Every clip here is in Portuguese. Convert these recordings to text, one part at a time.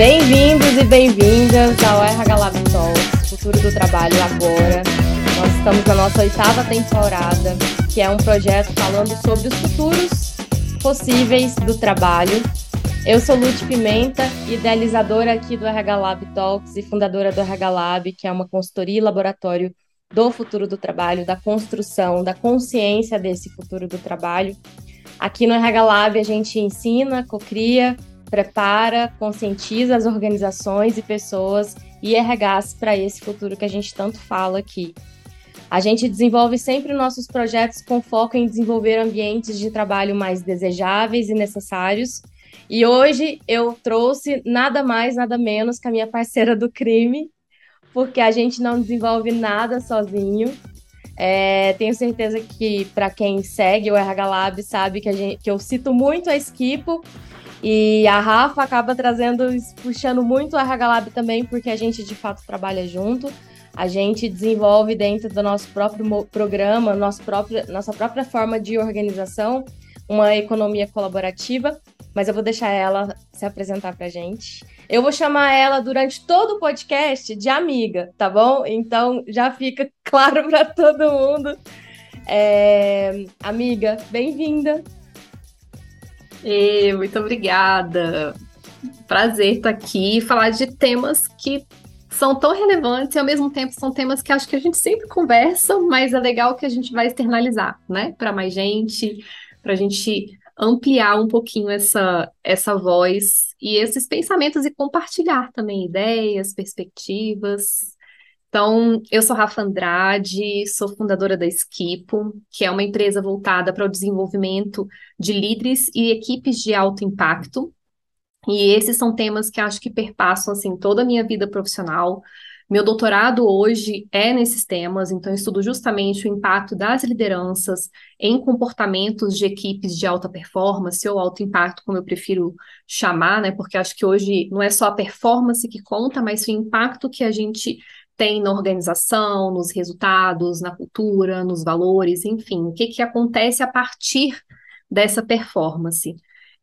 Bem-vindos e bem-vindas ao RH Lab Talks, Futuro do Trabalho Agora. Nós estamos na nossa oitava temporada, que é um projeto falando sobre os futuros possíveis do trabalho. Eu sou Lute Pimenta, idealizadora aqui do RH Lab Talks e fundadora do RH Lab, que é uma consultoria e laboratório do futuro do trabalho, da construção, da consciência desse futuro do trabalho. Aqui no RH Lab a gente ensina, cocria, prepara, conscientiza as organizações e pessoas e RHs para esse futuro que a gente tanto fala aqui. A gente desenvolve sempre nossos projetos com foco em desenvolver ambientes de trabalho mais desejáveis e necessários. E hoje eu trouxe nada mais, nada menos que a minha parceira do crime, porque a gente não desenvolve nada sozinho. É, tenho certeza que para quem segue o RH Lab sabe que, gente, que eu cito muito a Esquipo e a Rafa acaba trazendo, puxando muito o RH Lab também, porque a gente de fato trabalha junto. A gente desenvolve dentro do nosso próprio programa, nosso próprio, nossa própria forma de organização, uma economia colaborativa. Mas eu vou deixar ela se apresentar para gente. Eu vou chamar ela durante todo o podcast de amiga, tá bom? Então já fica claro para todo mundo. É... Amiga, bem-vinda. Muito obrigada. Prazer estar aqui e falar de temas que são tão relevantes e ao mesmo tempo são temas que acho que a gente sempre conversa, mas é legal que a gente vai externalizar, né? Para mais gente, para a gente ampliar um pouquinho essa, essa voz e esses pensamentos e compartilhar também ideias, perspectivas. Então, eu sou Rafa Andrade, sou fundadora da Esquipo, que é uma empresa voltada para o desenvolvimento de líderes e equipes de alto impacto. E esses são temas que acho que perpassam assim toda a minha vida profissional. Meu doutorado hoje é nesses temas, então estudo justamente o impacto das lideranças em comportamentos de equipes de alta performance ou alto impacto, como eu prefiro chamar, né? Porque acho que hoje não é só a performance que conta, mas o impacto que a gente tem na organização, nos resultados, na cultura, nos valores, enfim, o que, que acontece a partir dessa performance.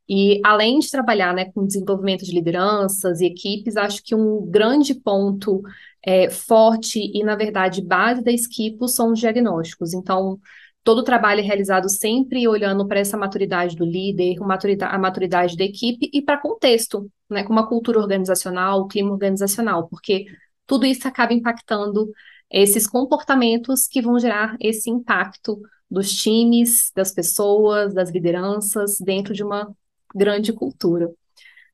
E além de trabalhar né, com desenvolvimento de lideranças e equipes, acho que um grande ponto é, forte e, na verdade, base da Esquipo são os diagnósticos. Então, todo o trabalho é realizado sempre olhando para essa maturidade do líder, a maturidade da equipe e para contexto, né, com uma cultura organizacional, clima organizacional, porque tudo isso acaba impactando esses comportamentos que vão gerar esse impacto dos times, das pessoas, das lideranças dentro de uma grande cultura.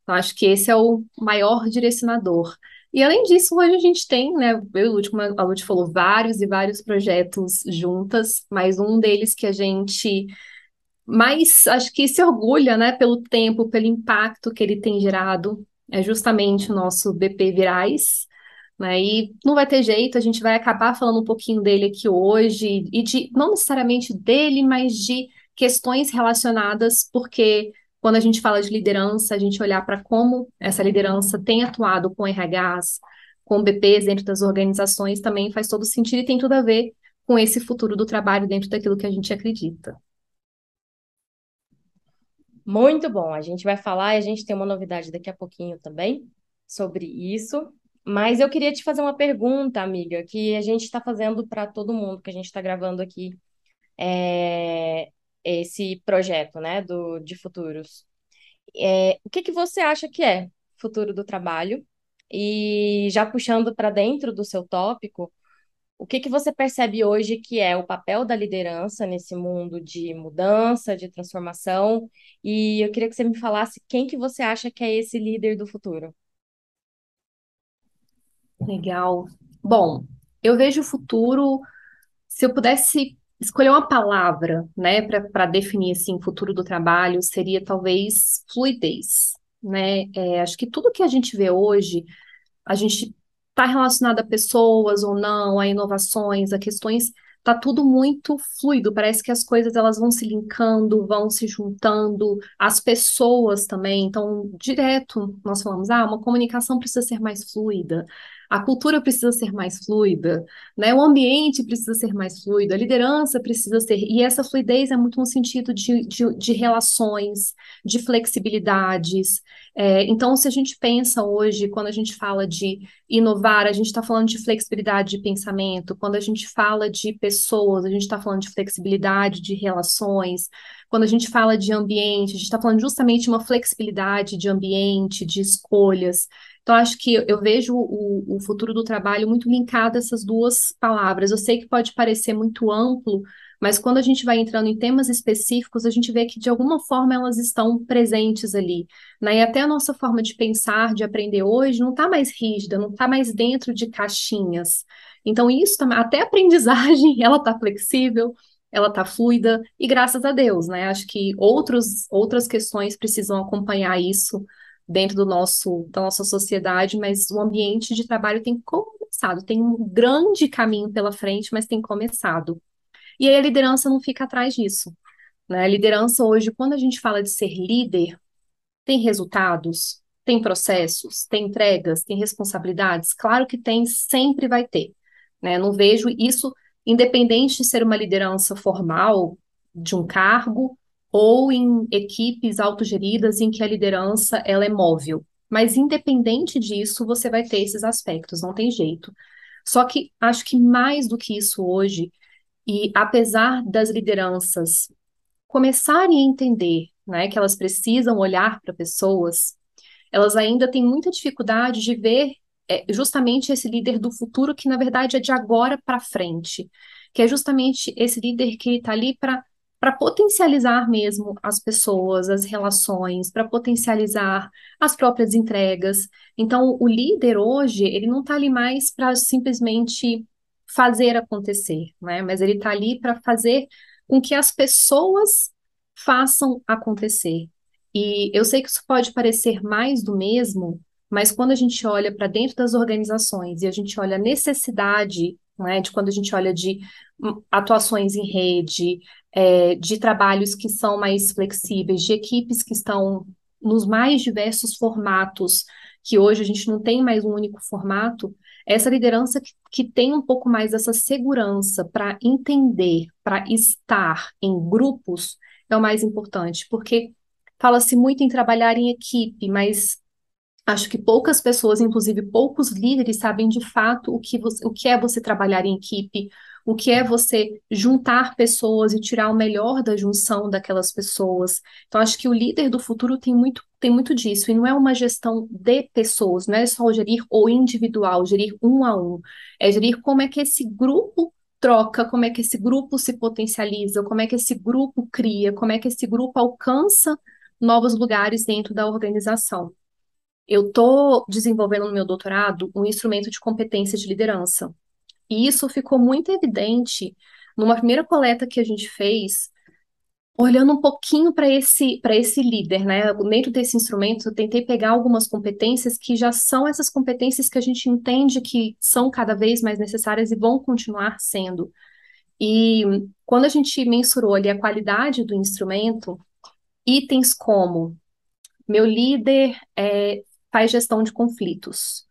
Então, acho que esse é o maior direcionador. E além disso, hoje a gente tem, né, eu e Lute, como a Lute falou, vários e vários projetos juntas, mas um deles que a gente mais, acho que se orgulha, né, pelo tempo, pelo impacto que ele tem gerado, é justamente o nosso BP Virais, né? E não vai ter jeito, a gente vai acabar falando um pouquinho dele aqui hoje, e de não necessariamente dele, mas de questões relacionadas, porque quando a gente fala de liderança, a gente olhar para como essa liderança tem atuado com RHs, com BPs dentro das organizações, também faz todo sentido e tem tudo a ver com esse futuro do trabalho dentro daquilo que a gente acredita. Muito bom. A gente vai falar e a gente tem uma novidade daqui a pouquinho também sobre isso. Mas eu queria te fazer uma pergunta, amiga, que a gente está fazendo para todo mundo, que a gente está gravando aqui é, esse projeto, né, do, de futuros. É, o que que você acha que é futuro do trabalho? E já puxando para dentro do seu tópico, o que que você percebe hoje que é o papel da liderança nesse mundo de mudança, de transformação? E eu queria que você me falasse quem que você acha que é esse líder do futuro. Legal. Bom, eu vejo o futuro, se eu pudesse escolher uma palavra, né, para definir assim, o futuro do trabalho, seria talvez fluidez, né? É, acho que tudo que a gente vê hoje, a gente está relacionado a pessoas ou não, a inovações, a questões tá tudo muito fluido, parece que as coisas elas vão se linkando, vão se juntando, as pessoas também, então direto nós falamos, ah, uma comunicação precisa ser mais fluida, a cultura precisa ser mais fluida, né? O ambiente precisa ser mais fluido, a liderança precisa ser, e essa fluidez é muito no sentido de, de, de relações, de flexibilidades. É, então, se a gente pensa hoje, quando a gente fala de inovar, a gente está falando de flexibilidade de pensamento, quando a gente fala de pessoas, a gente está falando de flexibilidade de relações, quando a gente fala de ambiente, a gente está falando justamente de uma flexibilidade de ambiente, de escolhas. Então, acho que eu vejo o, o futuro do trabalho muito linkado a essas duas palavras. Eu sei que pode parecer muito amplo, mas quando a gente vai entrando em temas específicos, a gente vê que de alguma forma elas estão presentes ali. Né? E até a nossa forma de pensar, de aprender hoje, não está mais rígida, não está mais dentro de caixinhas. Então, isso até a aprendizagem, ela está flexível, ela está fluida, e graças a Deus, né? Acho que outros, outras questões precisam acompanhar isso dentro do nosso, da nossa sociedade, mas o ambiente de trabalho tem começado, tem um grande caminho pela frente, mas tem começado. E aí a liderança não fica atrás disso. Né? A liderança hoje, quando a gente fala de ser líder, tem resultados, tem processos, tem entregas, tem responsabilidades? Claro que tem, sempre vai ter. Né? Não vejo isso, independente de ser uma liderança formal, de um cargo, ou em equipes autogeridas em que a liderança ela é móvel. Mas independente disso, você vai ter esses aspectos, não tem jeito. Só que acho que mais do que isso hoje, e apesar das lideranças começarem a entender né, que elas precisam olhar para pessoas, elas ainda têm muita dificuldade de ver é, justamente esse líder do futuro que, na verdade, é de agora para frente, que é justamente esse líder que está ali para para potencializar mesmo as pessoas, as relações, para potencializar as próprias entregas. Então, o líder hoje, ele não está ali mais para simplesmente fazer acontecer, né? Mas ele está ali para fazer com que as pessoas façam acontecer. E eu sei que isso pode parecer mais do mesmo, mas quando a gente olha para dentro das organizações e a gente olha a necessidade, né, de quando a gente olha de hum, atuações em rede, é, de trabalhos que são mais flexíveis, de equipes que estão nos mais diversos formatos, que hoje a gente não tem mais um único formato, essa liderança que, que tem um pouco mais dessa segurança para entender, para estar em grupos, é o mais importante, porque fala-se muito em trabalhar em equipe, mas acho que poucas pessoas, inclusive poucos líderes, sabem de fato o que, você, o que é você trabalhar em equipe, o que é você juntar pessoas e tirar o melhor da junção daquelas pessoas. Então, acho que o líder do futuro tem muito, tem muito disso, e não é uma gestão de pessoas, não é só gerir o individual, gerir um a um, é gerir como é que esse grupo troca, como é que esse grupo se potencializa, como é que esse grupo cria, como é que esse grupo alcança novos lugares dentro da organização. Eu estou desenvolvendo no meu doutorado um instrumento de competência de liderança. E isso ficou muito evidente numa primeira coleta que a gente fez, olhando um pouquinho para esse, esse líder, né? Dentro desse instrumento, eu tentei pegar algumas competências que já são essas competências que a gente entende que são cada vez mais necessárias e vão continuar sendo. E quando a gente mensurou ali a qualidade do instrumento, itens como meu líder é, faz gestão de conflitos.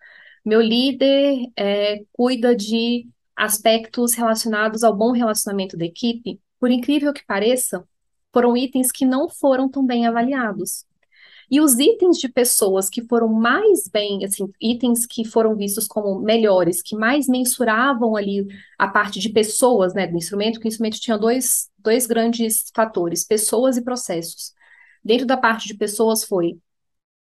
Meu líder é, cuida de aspectos relacionados ao bom relacionamento da equipe. Por incrível que pareça, foram itens que não foram tão bem avaliados. E os itens de pessoas que foram mais bem, assim, itens que foram vistos como melhores, que mais mensuravam ali a parte de pessoas, né, do instrumento, que o instrumento tinha dois, dois grandes fatores, pessoas e processos. Dentro da parte de pessoas foi,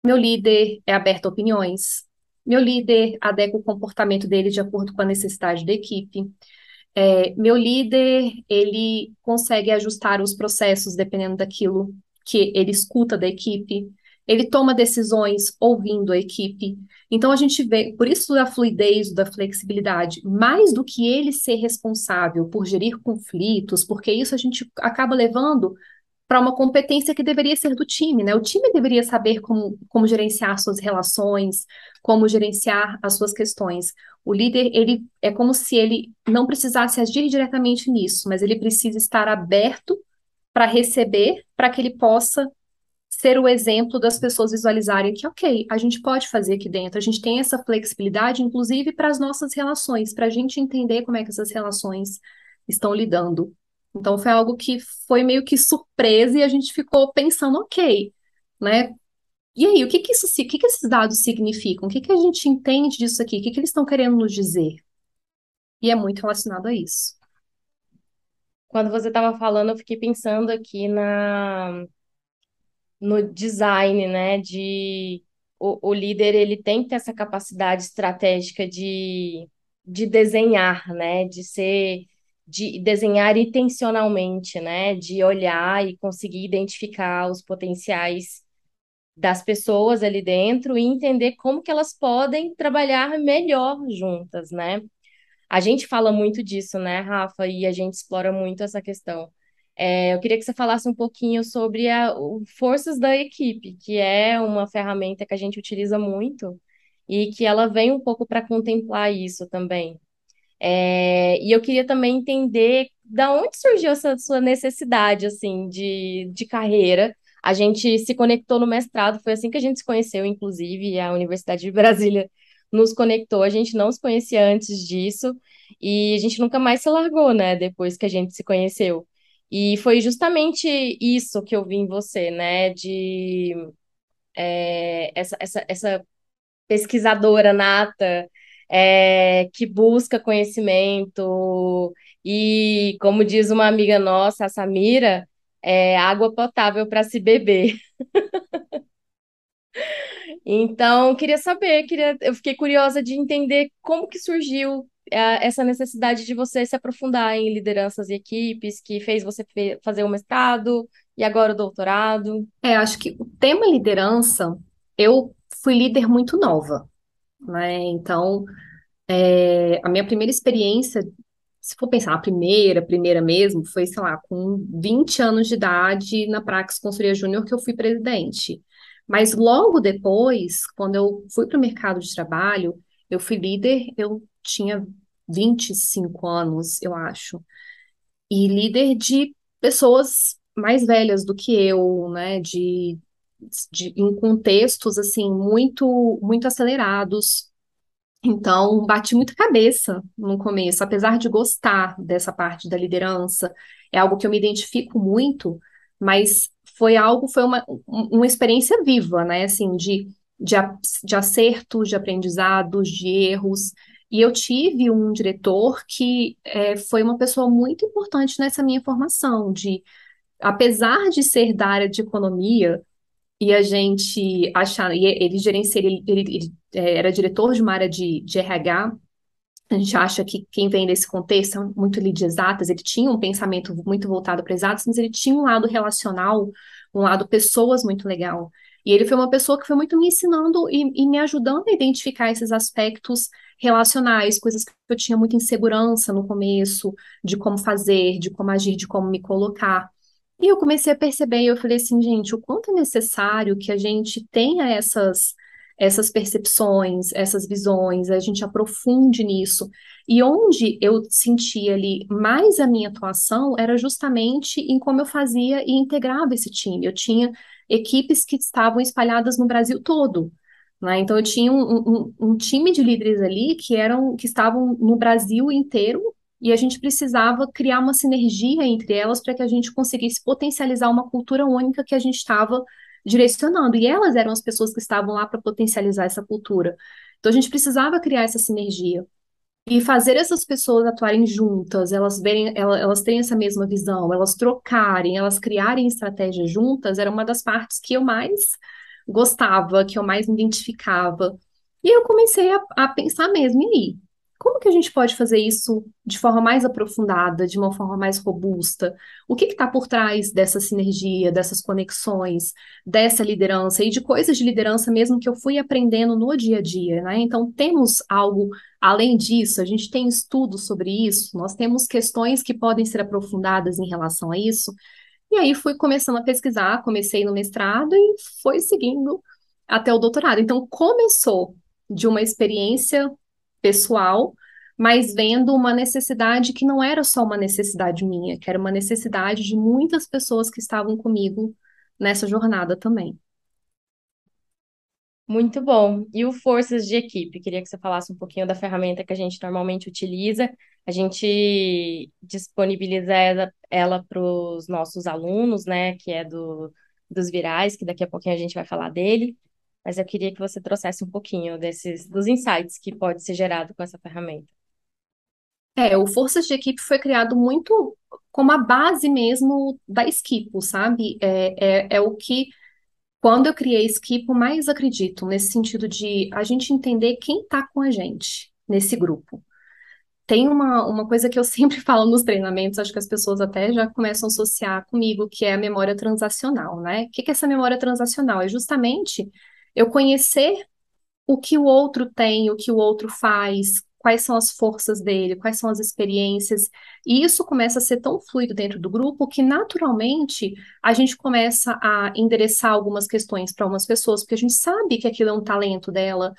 meu líder é aberto a opiniões, meu líder adequa o comportamento dele de acordo com a necessidade da equipe. É, meu líder, ele consegue ajustar os processos dependendo daquilo que ele escuta da equipe. Ele toma decisões ouvindo a equipe. Então a gente vê, por isso da fluidez, da flexibilidade, mais do que ele ser responsável por gerir conflitos, porque isso a gente acaba levando para uma competência que deveria ser do time, né? O time deveria saber como, como gerenciar suas relações, como gerenciar as suas questões. O líder, ele é como se ele não precisasse agir diretamente nisso, mas ele precisa estar aberto para receber, para que ele possa ser o exemplo das pessoas visualizarem que, ok, a gente pode fazer aqui dentro, a gente tem essa flexibilidade, inclusive para as nossas relações, para a gente entender como é que essas relações estão lidando. Então foi algo que foi meio que surpresa e a gente ficou pensando, ok, né? E aí, o que que isso, o que que esses dados significam? O que que a gente entende disso aqui? O que que eles estão querendo nos dizer? E é muito relacionado a isso. Quando você estava falando, eu fiquei pensando aqui na no design, né? De o, o líder ele tem que ter essa capacidade estratégica de, de desenhar, né? De ser de desenhar intencionalmente, né? De olhar e conseguir identificar os potenciais das pessoas ali dentro e entender como que elas podem trabalhar melhor juntas, né? A gente fala muito disso, né, Rafa? E a gente explora muito essa questão. É, eu queria que você falasse um pouquinho sobre a o Forças da Equipe, que é uma ferramenta que a gente utiliza muito e que ela vem um pouco para contemplar isso também. É, e eu queria também entender da onde surgiu essa sua necessidade, assim, de, de carreira. A gente se conectou no mestrado, foi assim que a gente se conheceu, inclusive, a Universidade de Brasília nos conectou. A gente não se conhecia antes disso e a gente nunca mais se largou, né, depois que a gente se conheceu. E foi justamente isso que eu vi em você, né, de é, essa, essa, essa pesquisadora nata é, que busca conhecimento e, como diz uma amiga nossa, a Samira, é água potável para se beber. Então, queria saber, queria, eu fiquei curiosa de entender como que surgiu é, essa necessidade de você se aprofundar em lideranças e equipes, que fez você fazer o mestrado e agora o doutorado. É, acho que o tema liderança, eu fui líder muito nova né? Então, é, a minha primeira experiência, se for pensar, a primeira, primeira mesmo, foi, sei lá, com 20 anos de idade na Praxis Consultoria Júnior que eu fui presidente. Mas logo depois, quando eu fui para o mercado de trabalho, eu fui líder, eu tinha 25 anos, eu acho. E líder de pessoas mais velhas do que eu, né, de de, em contextos assim muito muito acelerados. Então, bati muita cabeça no começo, apesar de gostar dessa parte da liderança, é algo que eu me identifico muito, mas foi algo, foi uma, uma experiência viva, né? Assim, de, de, de acertos, de aprendizados, de erros. E eu tive um diretor que é, foi uma pessoa muito importante nessa minha formação, de apesar de ser da área de economia, e a gente achar, e ele gerencia, ele, ele, ele é, era diretor de uma área de, de RH, a gente acha que quem vem desse contexto muito de exatas, ele tinha um pensamento muito voltado para exatas, mas ele tinha um lado relacional, um lado pessoas muito legal. E ele foi uma pessoa que foi muito me ensinando e, e me ajudando a identificar esses aspectos relacionais, coisas que eu tinha muita insegurança no começo, de como fazer, de como agir, de como me colocar. E eu comecei a perceber, e eu falei assim, gente, o quanto é necessário que a gente tenha essas, essas percepções, essas visões, a gente aprofunde nisso. E onde eu sentia ali mais a minha atuação era justamente em como eu fazia e integrava esse time. Eu tinha equipes que estavam espalhadas no Brasil todo. Né? Então eu tinha um, um, um time de líderes ali que eram que estavam no Brasil inteiro e a gente precisava criar uma sinergia entre elas para que a gente conseguisse potencializar uma cultura única que a gente estava direcionando. E elas eram as pessoas que estavam lá para potencializar essa cultura. Então a gente precisava criar essa sinergia. E fazer essas pessoas atuarem juntas, elas verem, elas terem essa mesma visão, elas trocarem, elas criarem estratégias juntas, era uma das partes que eu mais gostava, que eu mais me identificava. E eu comecei a, a pensar mesmo, e como que a gente pode fazer isso de forma mais aprofundada, de uma forma mais robusta? O que está por trás dessa sinergia, dessas conexões, dessa liderança e de coisas de liderança mesmo que eu fui aprendendo no dia a dia, né? Então, temos algo além disso, a gente tem estudos sobre isso, nós temos questões que podem ser aprofundadas em relação a isso. E aí fui começando a pesquisar, comecei no mestrado e foi seguindo até o doutorado. Então começou de uma experiência pessoal, mas vendo uma necessidade que não era só uma necessidade minha, que era uma necessidade de muitas pessoas que estavam comigo nessa jornada também. Muito bom. E o Forças de Equipe? Queria que você falasse um pouquinho da ferramenta que a gente normalmente utiliza. A gente disponibiliza ela para os nossos alunos, né, que é do, dos virais, que daqui a pouquinho a gente vai falar dele. Mas eu queria que você trouxesse um pouquinho desses dos insights que pode ser gerado com essa ferramenta. É, o Forças de Equipe foi criado muito como a base mesmo da Skipo, sabe? É, é, é o que quando eu criei Skipo, mais acredito, nesse sentido de a gente entender quem está com a gente nesse grupo. Tem uma, uma coisa que eu sempre falo nos treinamentos, acho que as pessoas até já começam a associar comigo, que é a memória transacional, né? O que é essa memória transacional? É justamente eu conhecer o que o outro tem, o que o outro faz, quais são as forças dele, quais são as experiências. E isso começa a ser tão fluido dentro do grupo que, naturalmente, a gente começa a endereçar algumas questões para algumas pessoas, porque a gente sabe que aquilo é um talento dela,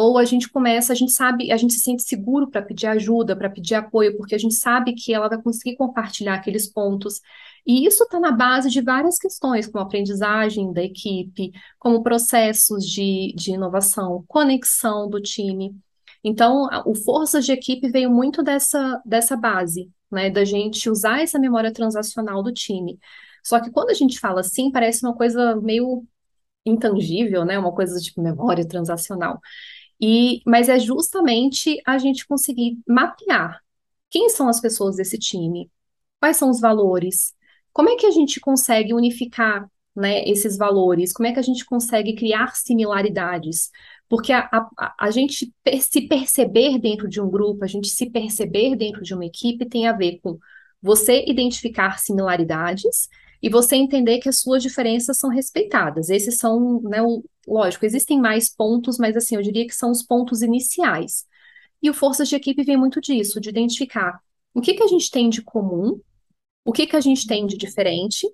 ou a gente começa, a gente sabe, a gente se sente seguro para pedir ajuda, para pedir apoio, porque a gente sabe que ela vai conseguir compartilhar aqueles pontos. E isso está na base de várias questões, como aprendizagem da equipe, como processos de, de inovação, conexão do time. Então, o Forças de Equipe veio muito dessa, dessa base, né, da gente usar essa memória transacional do time. Só que quando a gente fala assim, parece uma coisa meio intangível, né, uma coisa tipo memória transacional. E, mas é justamente a gente conseguir mapear quem são as pessoas desse time, quais são os valores, como é que a gente consegue unificar né, esses valores, como é que a gente consegue criar similaridades, porque a, a, a gente se perceber dentro de um grupo, a gente se perceber dentro de uma equipe tem a ver com você identificar similaridades e você entender que as suas diferenças são respeitadas. Esses são, né, o, lógico, existem mais pontos, mas assim, eu diria que são os pontos iniciais. E o Forças de Equipe vem muito disso, de identificar o que, que a gente tem de comum, o que, que a gente tem de diferente,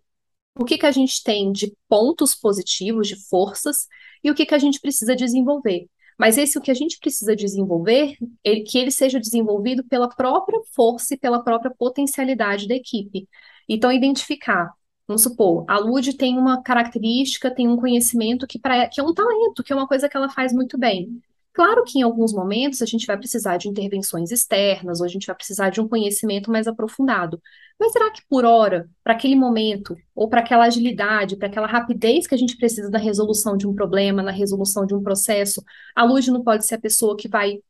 o que, que a gente tem de pontos positivos, de forças, e o que, que a gente precisa desenvolver. Mas esse o que a gente precisa desenvolver, ele, que ele seja desenvolvido pela própria força e pela própria potencialidade da equipe. Então, identificar, vamos supor, a Lud tem uma característica, tem um conhecimento que, pra, que é um talento, que é uma coisa que ela faz muito bem. Claro que em alguns momentos a gente vai precisar de intervenções externas, ou a gente vai precisar de um conhecimento mais aprofundado. Mas será que por hora, para aquele momento, ou para aquela agilidade, para aquela rapidez que a gente precisa na resolução de um problema, na resolução de um processo, a Luz não pode ser a pessoa que vai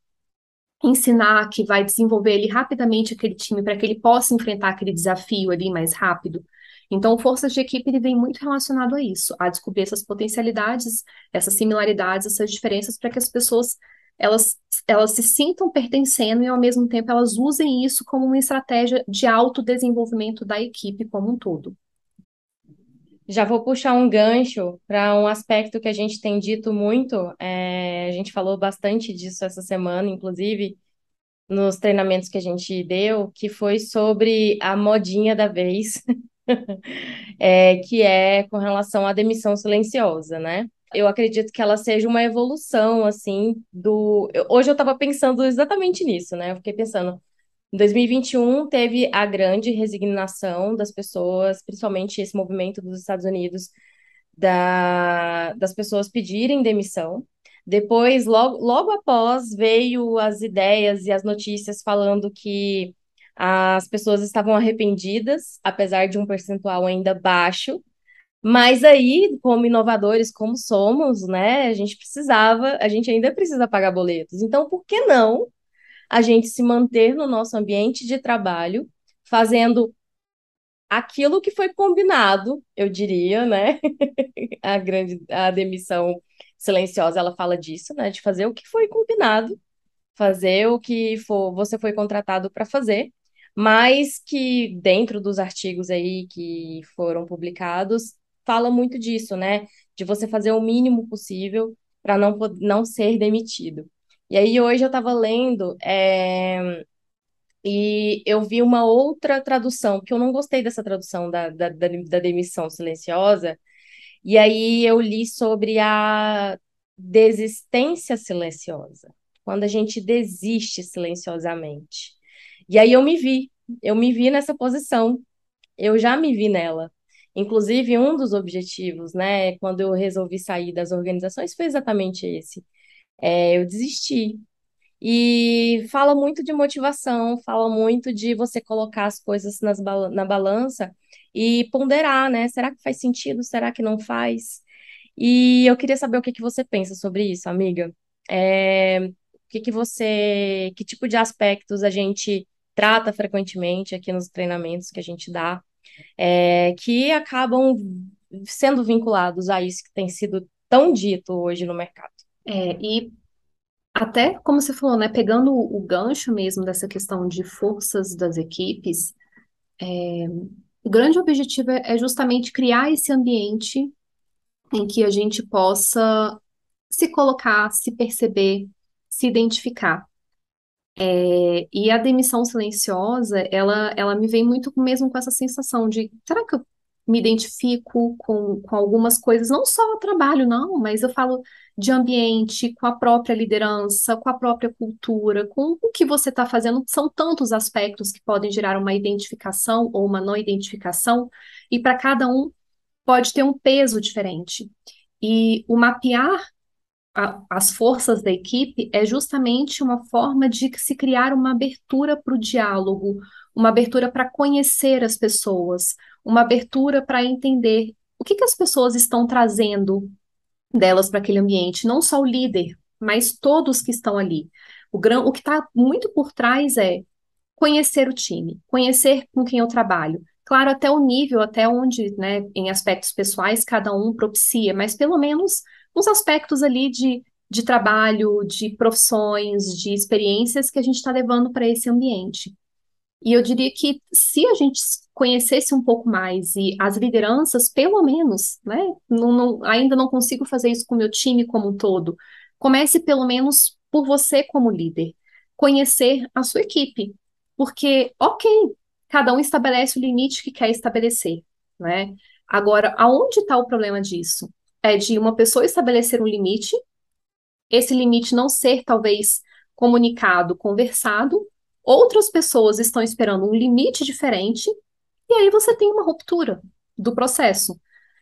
ensinar, que vai desenvolver ali rapidamente aquele time para que ele possa enfrentar aquele desafio ali mais rápido? Então, forças de equipe ele vem muito relacionado a isso, a descobrir essas potencialidades, essas similaridades, essas diferenças, para que as pessoas elas, elas se sintam pertencendo e, ao mesmo tempo, elas usem isso como uma estratégia de autodesenvolvimento da equipe como um todo. Já vou puxar um gancho para um aspecto que a gente tem dito muito, é, a gente falou bastante disso essa semana, inclusive, nos treinamentos que a gente deu, que foi sobre a modinha da vez, é, que é com relação à demissão silenciosa, né? Eu acredito que ela seja uma evolução, assim, do. Hoje eu estava pensando exatamente nisso, né? Eu fiquei pensando. Em 2021 teve a grande resignação das pessoas, principalmente esse movimento dos Estados Unidos, da, das pessoas pedirem demissão. Depois, logo, logo após, veio as ideias e as notícias falando que as pessoas estavam arrependidas, apesar de um percentual ainda baixo. Mas aí, como inovadores como somos, né, a gente precisava, a gente ainda precisa pagar boletos. Então, por que não a gente se manter no nosso ambiente de trabalho, fazendo aquilo que foi combinado, eu diria, né? a grande a demissão silenciosa, ela fala disso, né, de fazer o que foi combinado, fazer o que for, você foi contratado para fazer mas que dentro dos artigos aí que foram publicados, fala muito disso, né? De você fazer o mínimo possível para não, não ser demitido. E aí hoje eu estava lendo é, e eu vi uma outra tradução, que eu não gostei dessa tradução da, da, da demissão silenciosa, e aí eu li sobre a desistência silenciosa, quando a gente desiste silenciosamente. E aí eu me vi, eu me vi nessa posição, eu já me vi nela. Inclusive, um dos objetivos, né, quando eu resolvi sair das organizações, foi exatamente esse. É, eu desisti. E fala muito de motivação, fala muito de você colocar as coisas nas, na balança e ponderar, né? Será que faz sentido? Será que não faz? E eu queria saber o que que você pensa sobre isso, amiga. É, o que que você, que tipo de aspectos a gente trata frequentemente aqui nos treinamentos que a gente dá, é, que acabam sendo vinculados a isso que tem sido tão dito hoje no mercado. É, e até como você falou, né, pegando o, gancho mesmo dessa questão de forças das equipes, é, o grande objetivo é, é justamente criar esse ambiente em que a gente possa se colocar, se perceber, se identificar. É, e a demissão silenciosa, ela, ela me vem muito mesmo com essa sensação de, será que eu me identifico com, com algumas coisas, não só o trabalho, não, mas eu falo de ambiente, com a própria liderança, com a própria cultura, com o que você está fazendo. São tantos aspectos que podem gerar uma identificação ou uma não identificação, e para cada um pode ter um peso diferente. E o mapear a, as forças da equipe é justamente uma forma de se criar uma abertura para o diálogo, uma abertura para conhecer as pessoas, uma abertura para entender o que, que as pessoas estão trazendo delas para aquele ambiente, não só o líder, mas todos que estão ali. O, o que está muito por trás é conhecer o time, conhecer com quem eu trabalho, Claro, até o nível, até onde, né, em aspectos pessoais, cada um propicia, mas pelo menos uns aspectos ali de, de trabalho, de profissões, de experiências que a gente está levando para esse ambiente. E eu diria que se a gente conhecesse um pouco mais e as lideranças, pelo menos, né, não, não, ainda não consigo fazer isso com o meu time como um todo, comece pelo menos por você como líder, conhecer a sua equipe. Porque, ok, cada um estabelece o limite que quer estabelecer, né? Agora, aonde está o problema disso? É de uma pessoa estabelecer um limite, esse limite não ser talvez comunicado, conversado, outras pessoas estão esperando um limite diferente, e aí você tem uma ruptura do processo.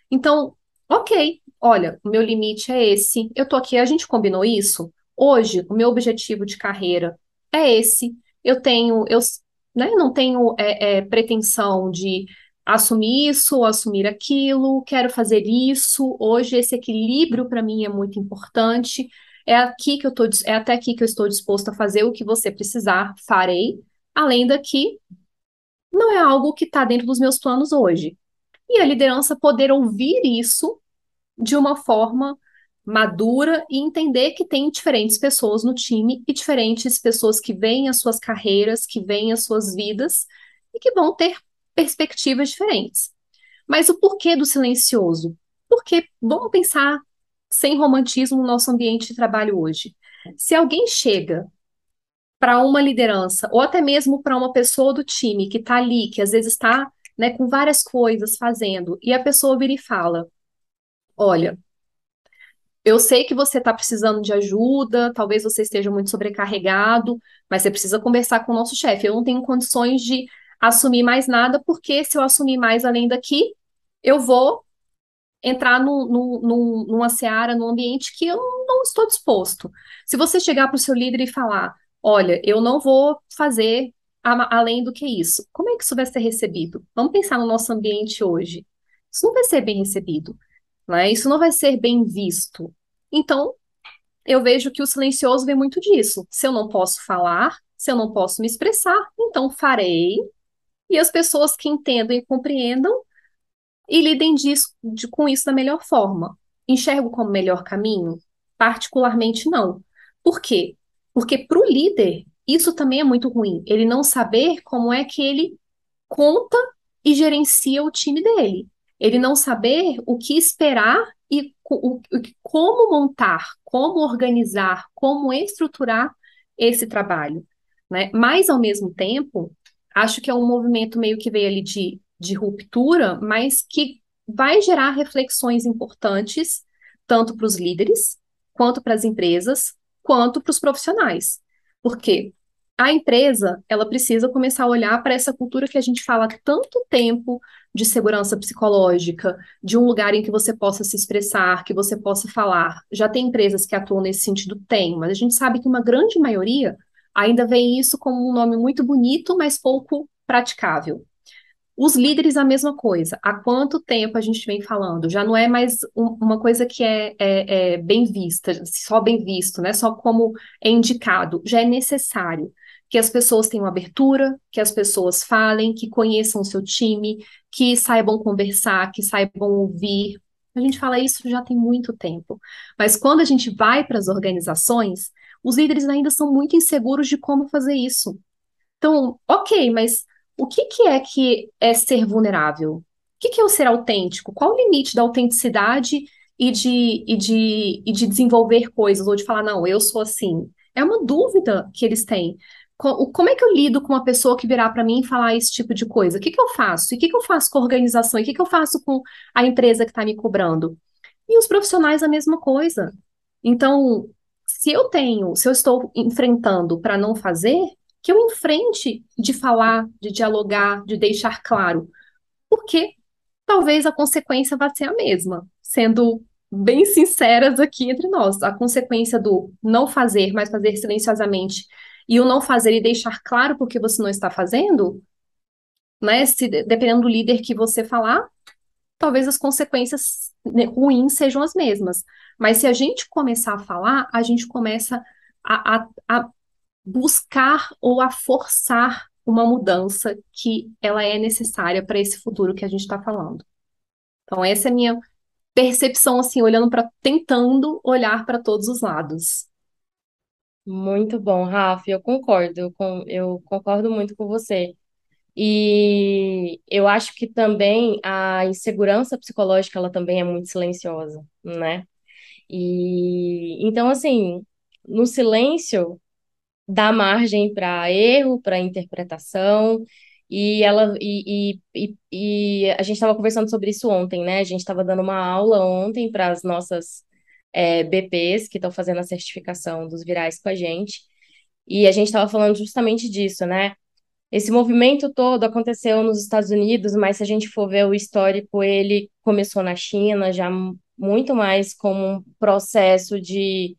Então, ok, olha, o meu limite é esse, eu tô aqui, a gente combinou isso? Hoje, o meu objetivo de carreira é esse. Eu tenho, eu né? Não tenho é, é, pretensão de assumir isso assumir aquilo, quero fazer isso. Hoje esse equilíbrio para mim é muito importante. É aqui que eu tô, é até aqui que eu estou disposto a fazer o que você precisar, farei. Além daqui, não é algo que está dentro dos meus planos hoje. E a liderança poder ouvir isso de uma forma madura e entender que tem diferentes pessoas no time e diferentes pessoas que veem as suas carreiras, que veem as suas vidas e que vão ter perspectivas diferentes. Mas o porquê do silencioso? Porque vamos pensar sem romantismo no nosso ambiente de trabalho hoje. Se alguém chega para uma liderança ou até mesmo para uma pessoa do time que está ali, que às vezes está né, com várias coisas fazendo, e a pessoa vira e fala: Olha, eu sei que você está precisando de ajuda, talvez você esteja muito sobrecarregado, mas você precisa conversar com o nosso chefe. Eu não tenho condições de assumir mais nada, porque se eu assumir mais além daqui, eu vou entrar no, no, no, numa seara, num ambiente que eu não estou disposto. Se você chegar para o seu líder e falar, olha, eu não vou fazer a, além do que isso, como é que isso vai ser recebido? Vamos pensar no nosso ambiente hoje. Isso não vai ser bem recebido né? Isso não vai ser bem visto. Então, eu vejo que o silencioso vem muito disso. Se eu não posso falar, se eu não posso me expressar, então farei. E as pessoas que entendam e compreendam e lidem disso, de, com isso da melhor forma. Enxergo como melhor caminho? Particularmente não. Por quê? Porque para o líder, isso também é muito ruim. Ele não saber como é que ele conta e gerencia o time dele ele não saber o que esperar e o, o, como montar, como organizar, como estruturar esse trabalho. né? Mas, ao mesmo tempo, acho que é um movimento meio que veio ali de, de ruptura, mas que vai gerar reflexões importantes, tanto para os líderes, quanto para as empresas, quanto para os profissionais. Por quê? a empresa ela precisa começar a olhar para essa cultura que a gente fala há tanto tempo de segurança psicológica, de um lugar em que você possa se expressar, que você possa falar. Já tem empresas que atuam nesse sentido? Tem, mas a gente sabe que uma grande maioria ainda vê isso como um nome muito bonito, mas pouco praticável. Os líderes, a mesma coisa. Há quanto tempo a gente vem falando? Já não é mais um, uma coisa que é, é, é bem vista, só bem visto, né? Só como é indicado. Já é necessário que as pessoas tenham abertura, que as pessoas falem, que conheçam o seu time, que saibam conversar, que saibam ouvir. A gente fala isso já tem muito tempo. Mas quando a gente vai para as organizações, os líderes ainda são muito inseguros de como fazer isso. Então, ok, mas o que, que é que é ser vulnerável? O que, que é o ser autêntico? Qual o limite da autenticidade e de, e, de, e de desenvolver coisas, ou de falar, não, eu sou assim? É uma dúvida que eles têm como é que eu lido com uma pessoa que virar para mim e falar esse tipo de coisa? O que, que eu faço? E o que, que eu faço com a organização? E o que, que eu faço com a empresa que está me cobrando? E os profissionais a mesma coisa. Então, se eu tenho, se eu estou enfrentando para não fazer, que eu enfrente de falar, de dialogar, de deixar claro. Porque talvez a consequência vá ser a mesma, sendo bem sinceras aqui entre nós. A consequência do não fazer, mas fazer silenciosamente e o não fazer e deixar claro porque você não está fazendo, né? Se, dependendo do líder que você falar, talvez as consequências ruins sejam as mesmas. Mas se a gente começar a falar, a gente começa a, a, a buscar ou a forçar uma mudança que ela é necessária para esse futuro que a gente está falando. Então, essa é a minha percepção, assim, olhando para, tentando olhar para todos os lados. Muito bom, Rafa, eu concordo, com, eu concordo muito com você. E eu acho que também a insegurança psicológica, ela também é muito silenciosa, né? E então, assim, no silêncio dá margem para erro, para interpretação, e ela e, e, e, e a gente estava conversando sobre isso ontem, né? A gente estava dando uma aula ontem para as nossas é, BPs que estão fazendo a certificação dos virais com a gente. E a gente estava falando justamente disso, né? Esse movimento todo aconteceu nos Estados Unidos, mas se a gente for ver o histórico, ele começou na China, já muito mais como um processo de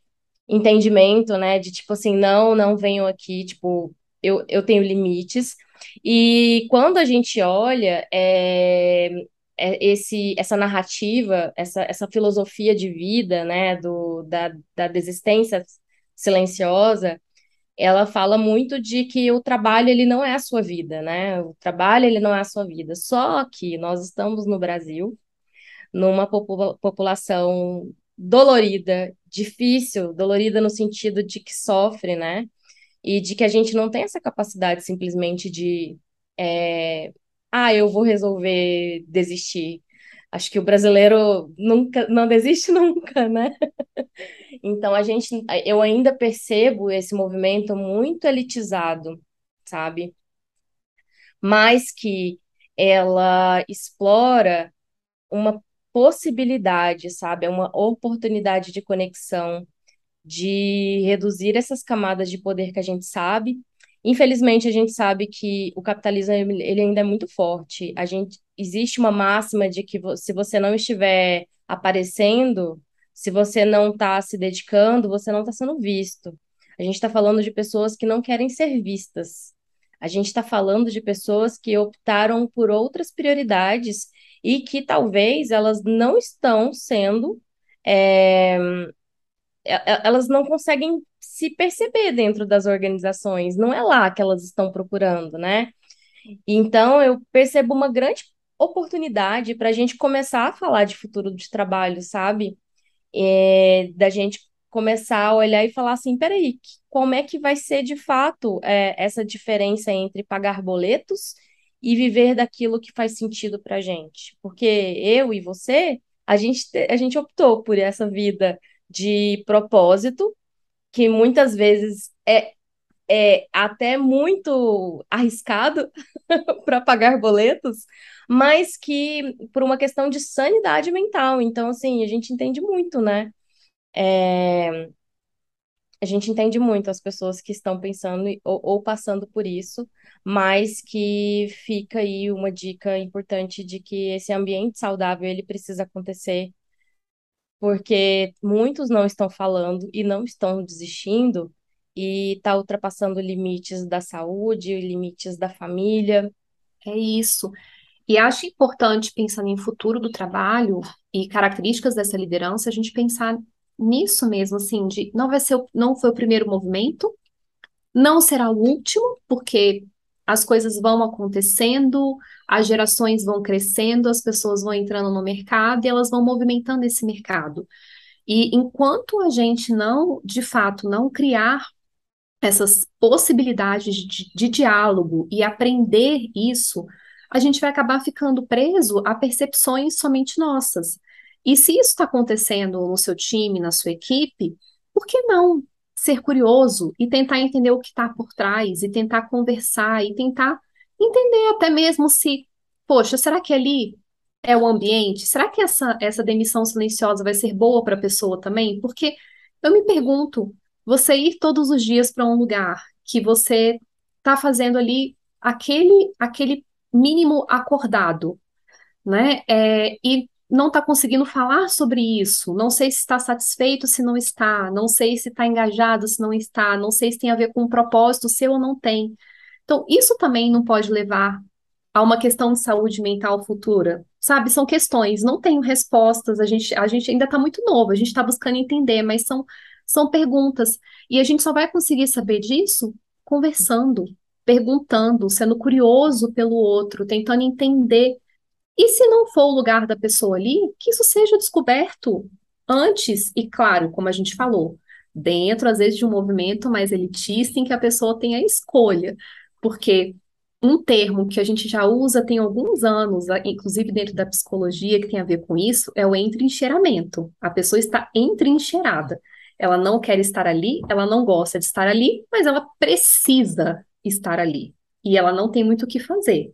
entendimento, né? De tipo assim, não, não venham aqui, tipo, eu, eu tenho limites. E quando a gente olha, é, é, esse, essa narrativa, essa, essa filosofia de vida, né, do, da, da desistência silenciosa, ela fala muito de que o trabalho ele não é a sua vida, né? O trabalho ele não é a sua vida. Só que nós estamos no Brasil, numa popula população dolorida, difícil, dolorida no sentido de que sofre, né? E de que a gente não tem essa capacidade simplesmente de é, ah, eu vou resolver desistir. Acho que o brasileiro nunca não desiste nunca, né? Então a gente, eu ainda percebo esse movimento muito elitizado, sabe? Mas que ela explora uma possibilidade, sabe? É uma oportunidade de conexão, de reduzir essas camadas de poder que a gente sabe Infelizmente, a gente sabe que o capitalismo ele ainda é muito forte. A gente existe uma máxima de que se você não estiver aparecendo, se você não está se dedicando, você não está sendo visto. A gente está falando de pessoas que não querem ser vistas. A gente está falando de pessoas que optaram por outras prioridades e que talvez elas não estão sendo é, elas não conseguem se perceber dentro das organizações, não é lá que elas estão procurando, né? Então, eu percebo uma grande oportunidade para a gente começar a falar de futuro de trabalho, sabe? É, da gente começar a olhar e falar assim: peraí, como é que vai ser de fato é, essa diferença entre pagar boletos e viver daquilo que faz sentido para gente? Porque eu e você, a gente, a gente optou por essa vida de propósito, que muitas vezes é é até muito arriscado para pagar boletos, mas que por uma questão de sanidade mental. Então, assim, a gente entende muito, né? É, a gente entende muito as pessoas que estão pensando ou, ou, passando por isso, mas que fica aí uma dica importante de que esse ambiente saudável ele precisa acontecer, porque muitos não estão falando e não estão desistindo e está ultrapassando limites da saúde, limites da família. É isso. E acho importante, pensando em futuro do trabalho e características dessa liderança, a gente pensar nisso mesmo, assim, de não vai ser, não foi o primeiro movimento, não será o último, porque as coisas vão acontecendo, as gerações vão crescendo, as pessoas vão entrando no mercado e elas vão movimentando esse mercado. E enquanto a gente não, de fato, não criar essas possibilidades de, de diálogo e aprender isso, a gente vai acabar ficando preso a percepções somente nossas. E se isso está acontecendo no seu time, na sua equipe, por que não ser curioso e tentar entender o que está por trás, e tentar conversar, e tentar entender até mesmo se, poxa, será que ali é o ambiente? Será que essa, essa demissão silenciosa vai ser boa para a pessoa também? Porque eu me pergunto, você ir todos os dias para um lugar que você está fazendo ali aquele, aquele mínimo acordado, né? É, e não está conseguindo falar sobre isso, não sei se está satisfeito, se não está, não sei se está engajado, se não está, não sei se tem a ver com um propósito seu ou não tem. Então, isso também não pode levar a uma questão de saúde mental futura, sabe? São questões, não tenho respostas, a gente, a gente ainda está muito novo, a gente está buscando entender, mas são, são perguntas. E a gente só vai conseguir saber disso conversando, perguntando, sendo curioso pelo outro, tentando entender. E se não for o lugar da pessoa ali, que isso seja descoberto antes, e claro, como a gente falou, dentro, às vezes, de um movimento mais elitista em que a pessoa tem a escolha. Porque um termo que a gente já usa tem alguns anos, inclusive dentro da psicologia, que tem a ver com isso, é o entrincheiramento. A pessoa está entrincheirada. Ela não quer estar ali, ela não gosta de estar ali, mas ela precisa estar ali. E ela não tem muito o que fazer.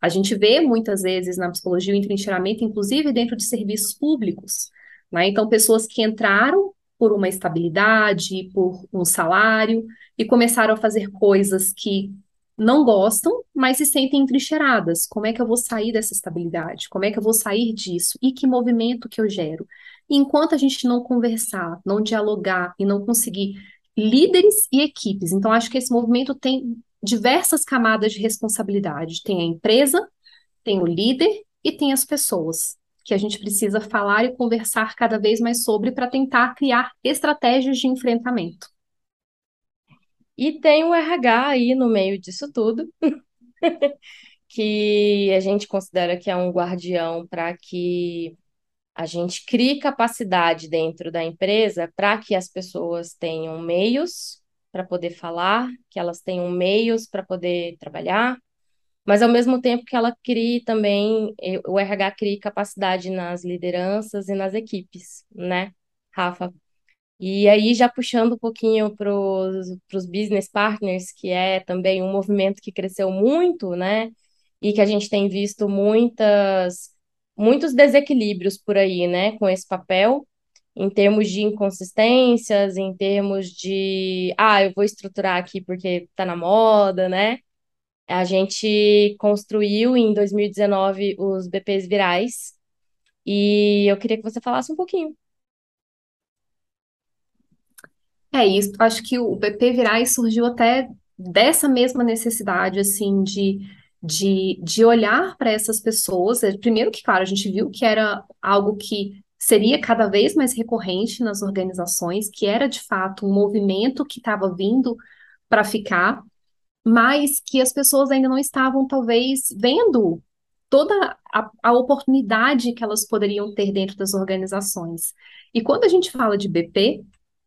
A gente vê muitas vezes na psicologia o entrincheiramento, inclusive dentro de serviços públicos. Né? Então, pessoas que entraram por uma estabilidade, por um salário, e começaram a fazer coisas que não gostam, mas se sentem entrincheiradas. Como é que eu vou sair dessa estabilidade? Como é que eu vou sair disso? E que movimento que eu gero? E enquanto a gente não conversar, não dialogar e não conseguir líderes e equipes, então acho que esse movimento tem diversas camadas de responsabilidade. Tem a empresa, tem o líder e tem as pessoas, que a gente precisa falar e conversar cada vez mais sobre para tentar criar estratégias de enfrentamento. E tem o RH aí no meio disso tudo, que a gente considera que é um guardião para que a gente crie capacidade dentro da empresa para que as pessoas tenham meios para poder falar, que elas tenham meios para poder trabalhar, mas ao mesmo tempo que ela crie também, eh, o RH crie capacidade nas lideranças e nas equipes, né, Rafa? E aí, já puxando um pouquinho para os business partners, que é também um movimento que cresceu muito, né? E que a gente tem visto muitas, muitos desequilíbrios por aí, né? Com esse papel em termos de inconsistências, em termos de, ah, eu vou estruturar aqui porque tá na moda, né? A gente construiu em 2019 os BPs virais e eu queria que você falasse um pouquinho. É isso, acho que o BP Virais surgiu até dessa mesma necessidade, assim, de, de, de olhar para essas pessoas. Primeiro que, claro, a gente viu que era algo que seria cada vez mais recorrente nas organizações, que era de fato um movimento que estava vindo para ficar, mas que as pessoas ainda não estavam, talvez, vendo toda a, a, oportunidade que elas poderiam ter dentro das organizações. E quando a gente fala de BP,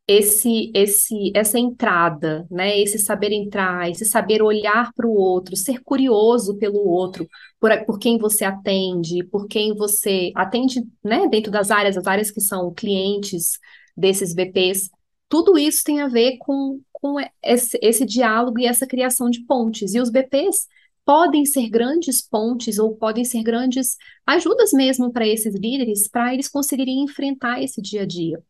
esse, esse, essa entrada, né, esse saber entrar, esse saber olhar para o outro, ser curioso pelo outro, por, por quem você atende, por quem você atende, né, dentro das áreas, as áreas que são clientes desses BPs, tudo isso tem a ver com, com esse, esse diálogo e essa criação de pontes. E os BPs podem ser grandes pontes ou podem ser grandes ajudas mesmo para esses líderes, para eles conseguirem enfrentar esse dia a dia.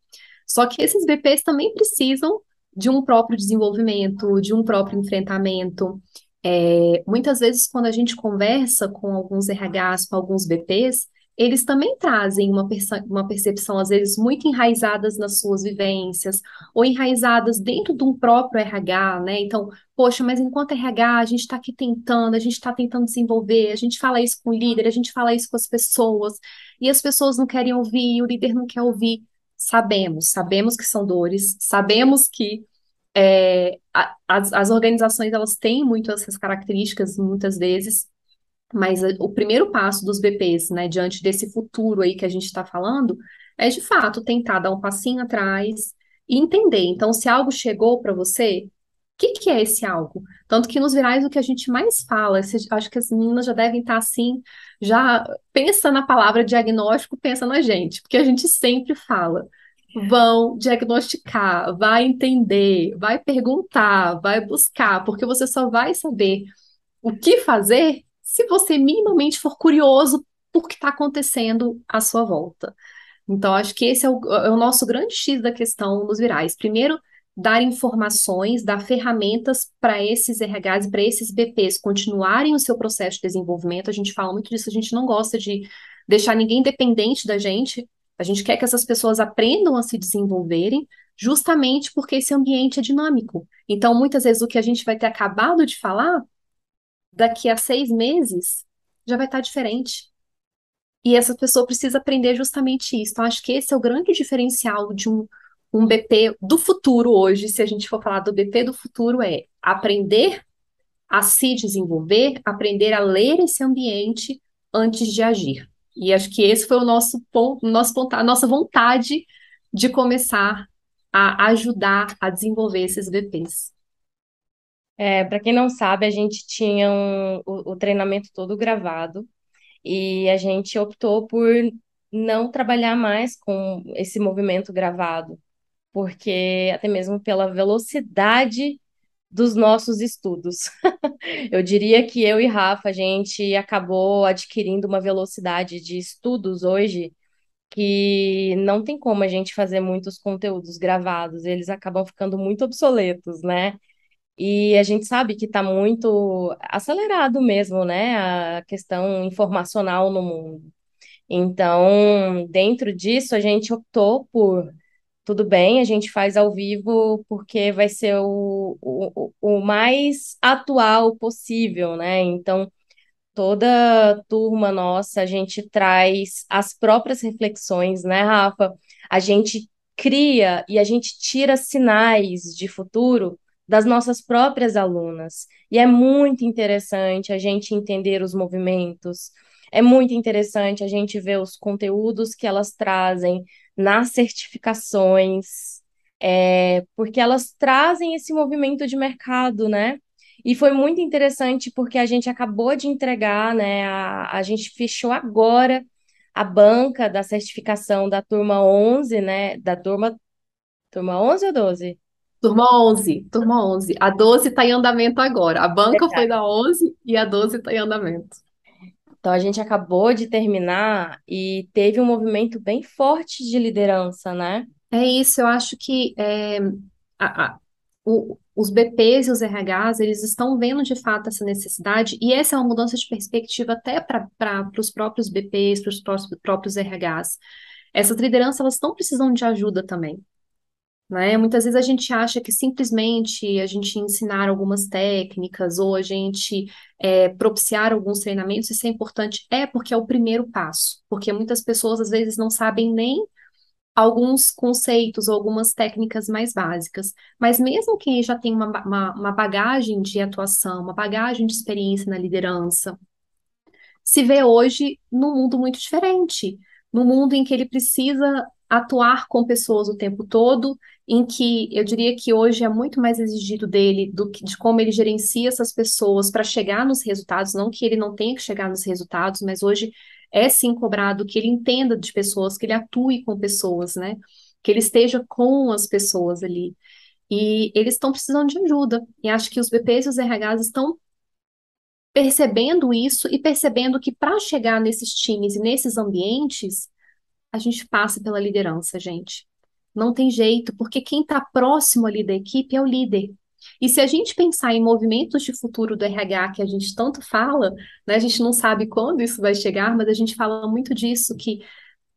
Só que esses BPs também precisam de um próprio desenvolvimento, de um próprio enfrentamento. É, muitas vezes, quando a gente conversa com alguns RHs, com alguns BPs, eles também trazem uma, perce uma percepção, às vezes, muito enraizadas nas suas vivências, ou enraizadas dentro de um próprio RH, né? Então, poxa, mas enquanto RH, a gente está aqui tentando, a gente está tentando desenvolver, a gente fala isso com o líder, a gente fala isso com as pessoas, e as pessoas não querem ouvir, o líder não quer ouvir. Sabemos, sabemos que são dores, sabemos que é, as, as organizações elas têm muito essas características muitas vezes, mas o primeiro passo dos BPs, né, diante desse futuro aí que a gente está falando, é de fato tentar dar um passinho atrás e entender. Então, se algo chegou para você, que, que é esse algo? Tanto que nos virais o que a gente mais fala, acho que as meninas já devem estar assim, já pensa na palavra diagnóstico, pensa na gente, porque a gente sempre fala vão diagnosticar, vai entender, vai perguntar, vai buscar, porque você só vai saber o que fazer se você minimamente for curioso por que está acontecendo à sua volta. Então, acho que esse é o, é o nosso grande X da questão nos virais. Primeiro, dar informações, dar ferramentas para esses RHs para esses BPs continuarem o seu processo de desenvolvimento. A gente fala muito disso, a gente não gosta de deixar ninguém dependente da gente, a gente quer que essas pessoas aprendam a se desenvolverem, justamente porque esse ambiente é dinâmico. Então, muitas vezes, o que a gente vai ter acabado de falar, daqui a seis meses, já vai estar diferente. E essa pessoa precisa aprender justamente isso. Então, acho que esse é o grande diferencial de um, um BP do futuro hoje, se a gente for falar do BP do futuro, é aprender a se desenvolver, aprender a ler esse ambiente antes de agir. E acho que esse foi o nosso ponto, nosso ponto, a nossa vontade de começar a ajudar a desenvolver esses VPs. É, para quem não sabe, a gente tinha um, o, o treinamento todo gravado e a gente optou por não trabalhar mais com esse movimento gravado, porque até mesmo pela velocidade dos nossos estudos. eu diria que eu e Rafa, a gente acabou adquirindo uma velocidade de estudos hoje que não tem como a gente fazer muitos conteúdos gravados, eles acabam ficando muito obsoletos, né? E a gente sabe que está muito acelerado mesmo, né? A questão informacional no mundo. Então, dentro disso, a gente optou por tudo bem, a gente faz ao vivo porque vai ser o, o, o mais atual possível, né? Então, toda turma nossa, a gente traz as próprias reflexões, né, Rafa? A gente cria e a gente tira sinais de futuro das nossas próprias alunas. E é muito interessante a gente entender os movimentos, é muito interessante a gente ver os conteúdos que elas trazem nas certificações, é, porque elas trazem esse movimento de mercado, né? E foi muito interessante porque a gente acabou de entregar, né? A, a gente fechou agora a banca da certificação da turma 11, né? Da turma, turma 11 ou 12? Turma 11, turma 11. A 12 está em andamento agora. A banca foi da 11 e a 12 está em andamento. Então, a gente acabou de terminar e teve um movimento bem forte de liderança, né? É isso, eu acho que é, a, a, o, os BPs e os RHs, eles estão vendo de fato essa necessidade, e essa é uma mudança de perspectiva até para os próprios BPs, para os próprios, RHs. Essas lideranças, elas estão precisando de ajuda também. Né? Muitas vezes a gente acha que simplesmente a gente ensinar algumas técnicas ou a gente é, propiciar alguns treinamentos, isso é importante. É porque é o primeiro passo, porque muitas pessoas às vezes não sabem nem alguns conceitos ou algumas técnicas mais básicas. Mas mesmo quem já tem uma, uma, uma bagagem de atuação, uma bagagem de experiência na liderança, se vê hoje num mundo muito diferente, num mundo em que ele precisa atuar com pessoas o tempo todo, em que eu diria que hoje é muito mais exigido dele do que de como ele gerencia essas pessoas para chegar nos resultados, não que ele não tenha que chegar nos resultados, mas hoje é sim cobrado que ele entenda de pessoas, que ele atue com pessoas, né? que ele esteja com as pessoas ali. E eles estão precisando de ajuda. E acho que os BPs e os RHs estão percebendo isso e percebendo que para chegar nesses times e nesses ambientes, a gente passa pela liderança, gente. Não tem jeito, porque quem está próximo ali da equipe é o líder. E se a gente pensar em movimentos de futuro do RH que a gente tanto fala, né, a gente não sabe quando isso vai chegar, mas a gente fala muito disso, que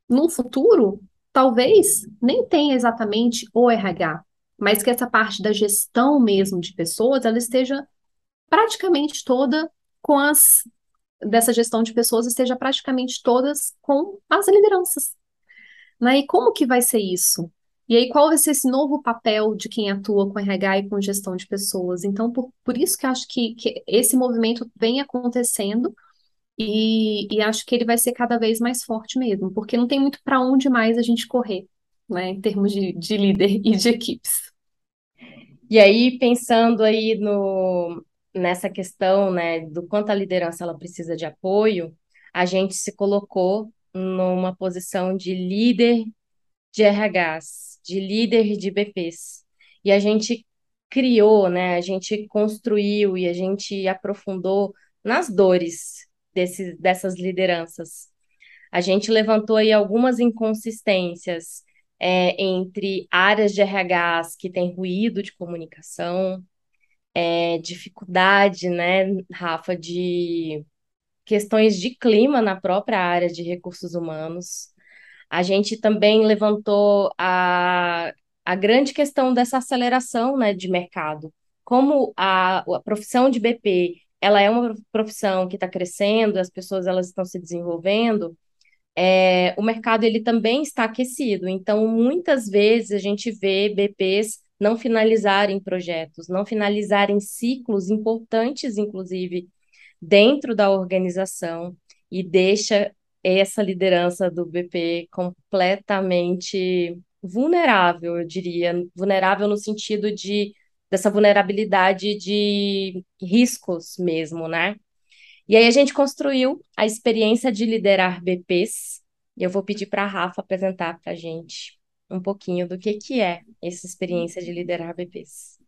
no futuro, talvez nem tenha exatamente o RH, mas que essa parte da gestão mesmo de pessoas, ela esteja praticamente toda com as dessa gestão de pessoas esteja praticamente todas com as lideranças. Né? E como que vai ser isso? E aí, qual vai ser esse novo papel de quem atua com RH e com gestão de pessoas? Então, por, por isso que eu acho que, que esse movimento vem acontecendo e, e, acho que ele vai ser cada vez mais forte mesmo, porque não tem muito para onde mais a gente correr, né, em termos de, de líder e de equipes. E aí, pensando aí no, nessa questão, né, do quanto a liderança ela precisa de apoio, a gente se colocou numa posição de líder de RHs, de líder de BPs. E a gente criou, né, a gente construiu e a gente aprofundou nas dores desses, dessas lideranças. A gente levantou aí algumas inconsistências é, entre áreas de RHs que têm ruído de comunicação, é, dificuldade, né, Rafa, de questões de clima na própria área de recursos humanos. A gente também levantou a, a grande questão dessa aceleração né, de mercado. Como a, a profissão de BP ela é uma profissão que está crescendo, as pessoas elas estão se desenvolvendo, é, o mercado ele também está aquecido. Então, muitas vezes a gente vê BPs não finalizarem projetos, não finalizarem ciclos importantes, inclusive, dentro da organização, e deixa essa liderança do BP completamente vulnerável, eu diria, vulnerável no sentido de dessa vulnerabilidade de riscos mesmo, né? E aí a gente construiu a experiência de liderar BPs. E eu vou pedir para a Rafa apresentar para a gente um pouquinho do que, que é essa experiência de liderar BPs.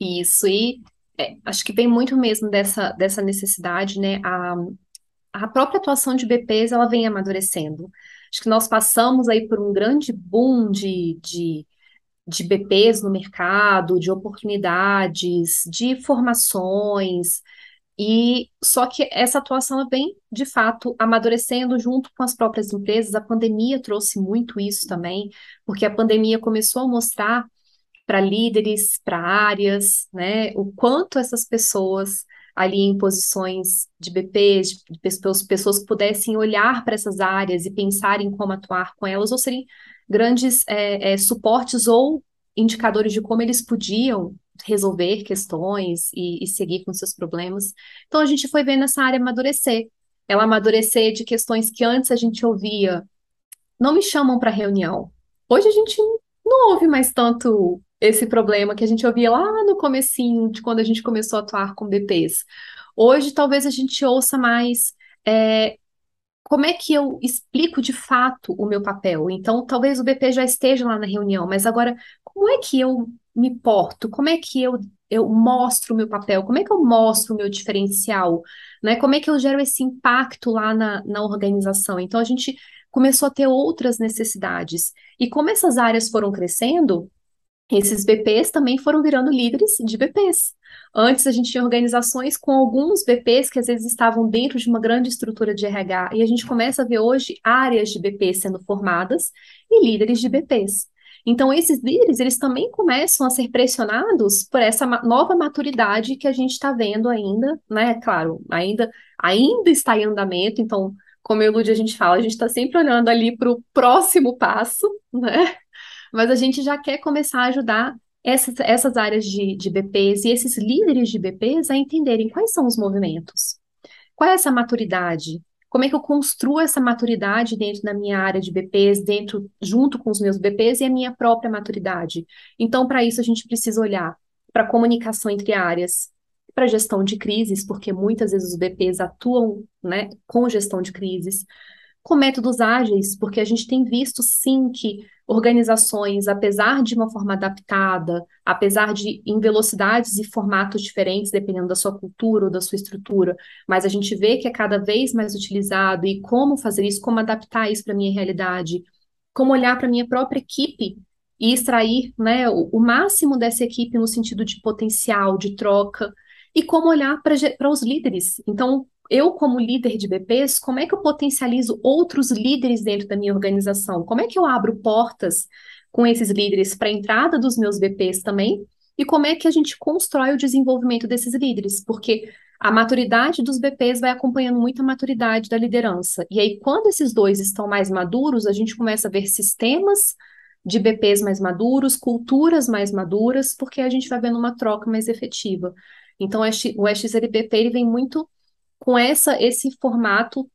Isso, e é, acho que vem muito mesmo dessa, dessa necessidade, né? A, a própria atuação de BPs, ela vem amadurecendo. Acho que nós passamos aí por um grande boom de, de de BPs no mercado, de oportunidades, de formações, e só que essa atuação vem, de fato, amadurecendo junto com as próprias empresas. A pandemia trouxe muito isso também, porque a pandemia começou a mostrar para líderes, para áreas, né, o quanto essas pessoas ali em posições de BPs, de pessoas, pessoas que pudessem olhar para essas áreas e pensar em como atuar com elas, ou serem grandes é, é, suportes ou indicadores de como eles podiam resolver questões e, e, seguir com seus problemas. Então a gente foi vendo essa área amadurecer. Ela amadurecer de questões que antes a gente ouvia, não me chamam para reunião. Hoje a gente não ouve mais tanto esse problema que a gente ouvia lá no comecinho de quando a gente começou a atuar com BPs. Hoje talvez a gente ouça mais é, como é que eu explico de fato o meu papel? Então, talvez o BP já esteja lá na reunião, mas agora, como é que eu me porto? Como é que eu, eu mostro o meu papel? Como é que eu mostro o meu diferencial? Né? Como é que eu gero esse impacto lá na, na organização? Então, a gente começou a ter outras necessidades. E como essas áreas foram crescendo, esses BPs também foram virando líderes de BPs. Antes a gente tinha organizações com alguns BPs que às vezes estavam dentro de uma grande estrutura de RH, e a gente começa a ver hoje áreas de BPs sendo formadas e líderes de BPs. Então, esses líderes, eles também começam a ser pressionados por essa nova maturidade que a gente está vendo ainda, né? Claro, ainda, ainda está em andamento, então, como eu Lud, a gente fala, a gente está sempre olhando ali para o próximo passo, né? Mas a gente já quer começar a ajudar essas, essas áreas de, de BPs e esses líderes de BPs a entenderem quais são os movimentos. Qual é essa maturidade? Como é que eu construo essa maturidade dentro da minha área de BPs, dentro, junto com os meus BPs e a minha própria maturidade? Então, para isso, a gente precisa olhar para a comunicação entre áreas, para gestão de crises, porque muitas vezes os BPs atuam né, com gestão de crises, com métodos ágeis, porque a gente tem visto sim que organizações, apesar de uma forma adaptada, apesar de em velocidades e formatos diferentes, dependendo da sua cultura ou da sua estrutura, mas a gente vê que é cada vez mais utilizado e como fazer isso, como adaptar isso para a minha realidade, como olhar para a minha própria equipe e extrair né, o, o máximo dessa equipe no sentido de potencial, de troca, e como olhar para os líderes. Então, eu, como líder de BPs, como é que eu potencializo outros líderes dentro da minha organização? Como é que eu abro portas com esses líderes para a entrada dos meus BPs também? E como é que a gente constrói o desenvolvimento desses líderes? Porque a maturidade dos BPs vai acompanhando muito a maturidade da liderança. E aí, quando esses dois estão mais maduros, a gente começa a ver sistemas de BPs mais maduros, culturas mais maduras, porque a gente vai vendo uma troca mais efetiva. Então, o XLBP ele vem muito com essa esse formato,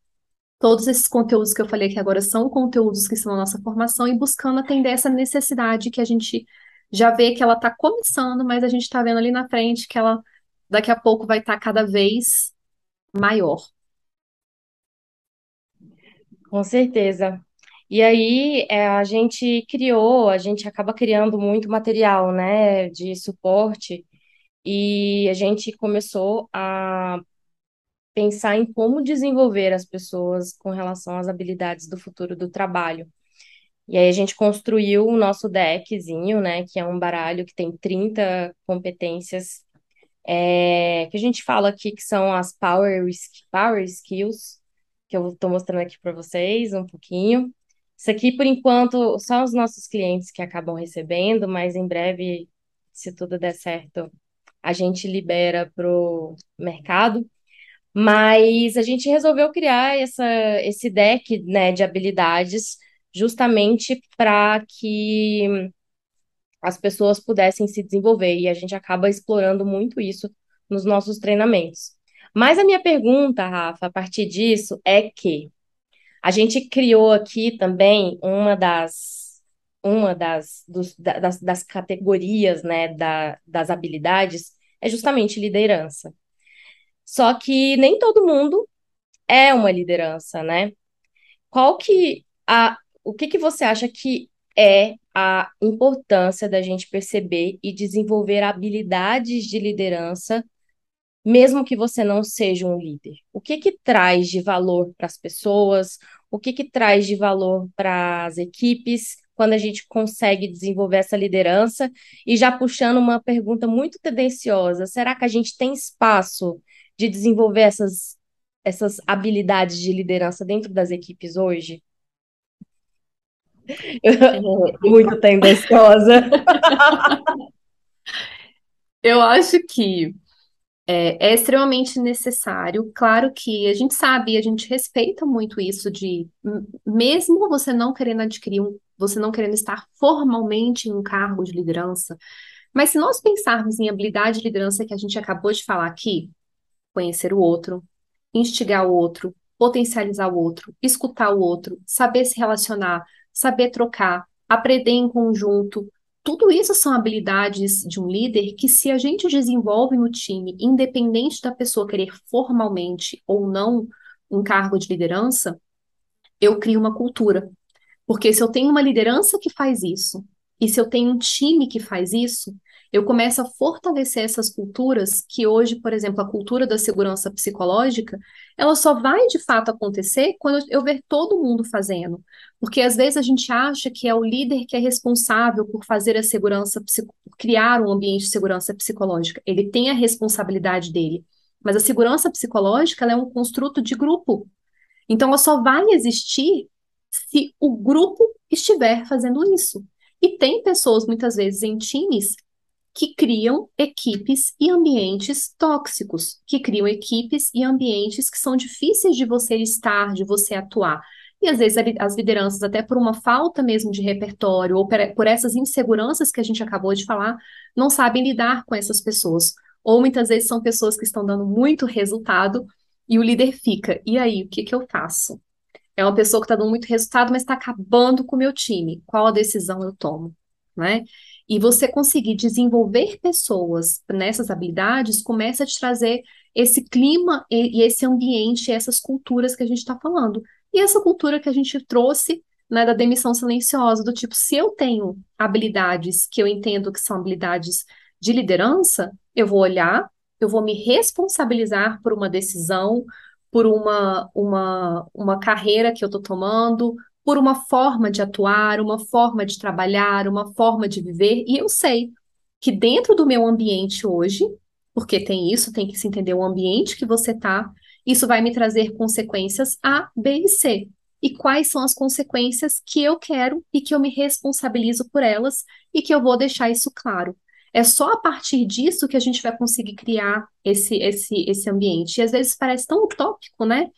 todos esses conteúdos que eu falei que agora são conteúdos que são a nossa formação e buscando atender essa necessidade que a gente já vê que ela está começando, mas a gente está vendo ali na frente que ela daqui a pouco vai estar tá cada vez maior. Com certeza. E aí é, a gente criou, a gente acaba criando muito material, né, de suporte, e a gente começou a pensar em como desenvolver as pessoas com relação às habilidades do futuro do trabalho. E aí a gente construiu o nosso deckzinho, né, que é um baralho que tem 30 competências, é, que a gente fala aqui que são as power, power skills, que eu estou mostrando aqui para vocês um pouquinho. Isso aqui, por enquanto, só os nossos clientes que acabam recebendo, mas em breve, se tudo der certo, a gente libera para o mercado. Mas a gente resolveu criar essa, esse deck, né, de habilidades justamente para que as pessoas pudessem se desenvolver e a gente acaba explorando muito isso nos nossos treinamentos. Mas a minha pergunta, Rafa, a partir disso é que a gente criou aqui também uma das uma das, dos, das, das categorias né, da, das habilidades é justamente liderança. Só que nem todo mundo é uma liderança, né? Qual que a o que que você acha que é a importância da gente perceber e desenvolver habilidades de liderança, mesmo que você não seja um líder? O que que traz de valor para as pessoas? O que que traz de valor para as equipes quando a gente consegue desenvolver essa liderança? E já puxando uma pergunta muito tendenciosa, será que a gente tem espaço de desenvolver essas, essas habilidades de liderança dentro das equipes hoje? Muito tendenciosa. Eu acho que é, é, extremamente necessário. Claro que a gente sabe, a gente respeita muito isso de, mesmo você não querendo adquirir um, você não querendo estar formalmente em um cargo de liderança, mas se nós pensarmos em habilidade de liderança que a gente acabou de falar aqui, conhecer o outro, instigar o outro, potencializar o outro, escutar o outro, saber se relacionar, saber trocar, aprender em conjunto. Tudo isso são habilidades de um líder que, se a gente desenvolve no time, independente da pessoa querer formalmente ou não um cargo de liderança, eu crio uma cultura. Porque se eu tenho uma liderança que faz isso, e se eu tenho um time que faz isso, eu começo a fortalecer essas culturas que hoje, por exemplo, a cultura da segurança psicológica, ela só vai de fato acontecer quando eu ver todo mundo fazendo. Porque às vezes a gente acha que é o líder que é responsável por fazer a segurança, criar um ambiente de segurança psicológica. Ele tem a responsabilidade dele. Mas a segurança psicológica é um construto de grupo. Então ela só vai existir se o grupo estiver fazendo isso. E tem pessoas, muitas vezes, em times que criam equipes e ambientes tóxicos, que criam equipes e ambientes que são difíceis de você estar, de você atuar. E às vezes as lideranças, até por uma falta mesmo de repertório, ou por essas inseguranças que a gente acabou de falar, não sabem lidar com essas pessoas. Ou muitas vezes são pessoas que estão dando muito resultado e o líder fica, e aí, o que, que eu faço? É uma pessoa que está dando muito resultado, mas está acabando com o meu time. Qual a decisão eu tomo? Né? E você conseguir desenvolver pessoas nessas habilidades começa a te trazer esse clima e, esse ambiente, essas culturas que a gente está falando, E essa cultura que a gente trouxe né, da demissão silenciosa, do tipo, se eu tenho habilidades que eu entendo que são habilidades de liderança, eu vou olhar, eu vou me responsabilizar por uma decisão, por uma, uma, uma carreira que eu estou tomando, por uma forma de atuar, uma forma de trabalhar, uma forma de viver, e eu sei que dentro do meu ambiente hoje, porque tem isso, tem que se entender o ambiente que você está, isso vai me trazer consequências A, B e C. E quais são as consequências que eu quero e que eu me responsabilizo por elas e que eu vou deixar isso claro. É só a partir disso que a gente vai conseguir criar esse, esse, esse ambiente. E às vezes parece tão utópico, né?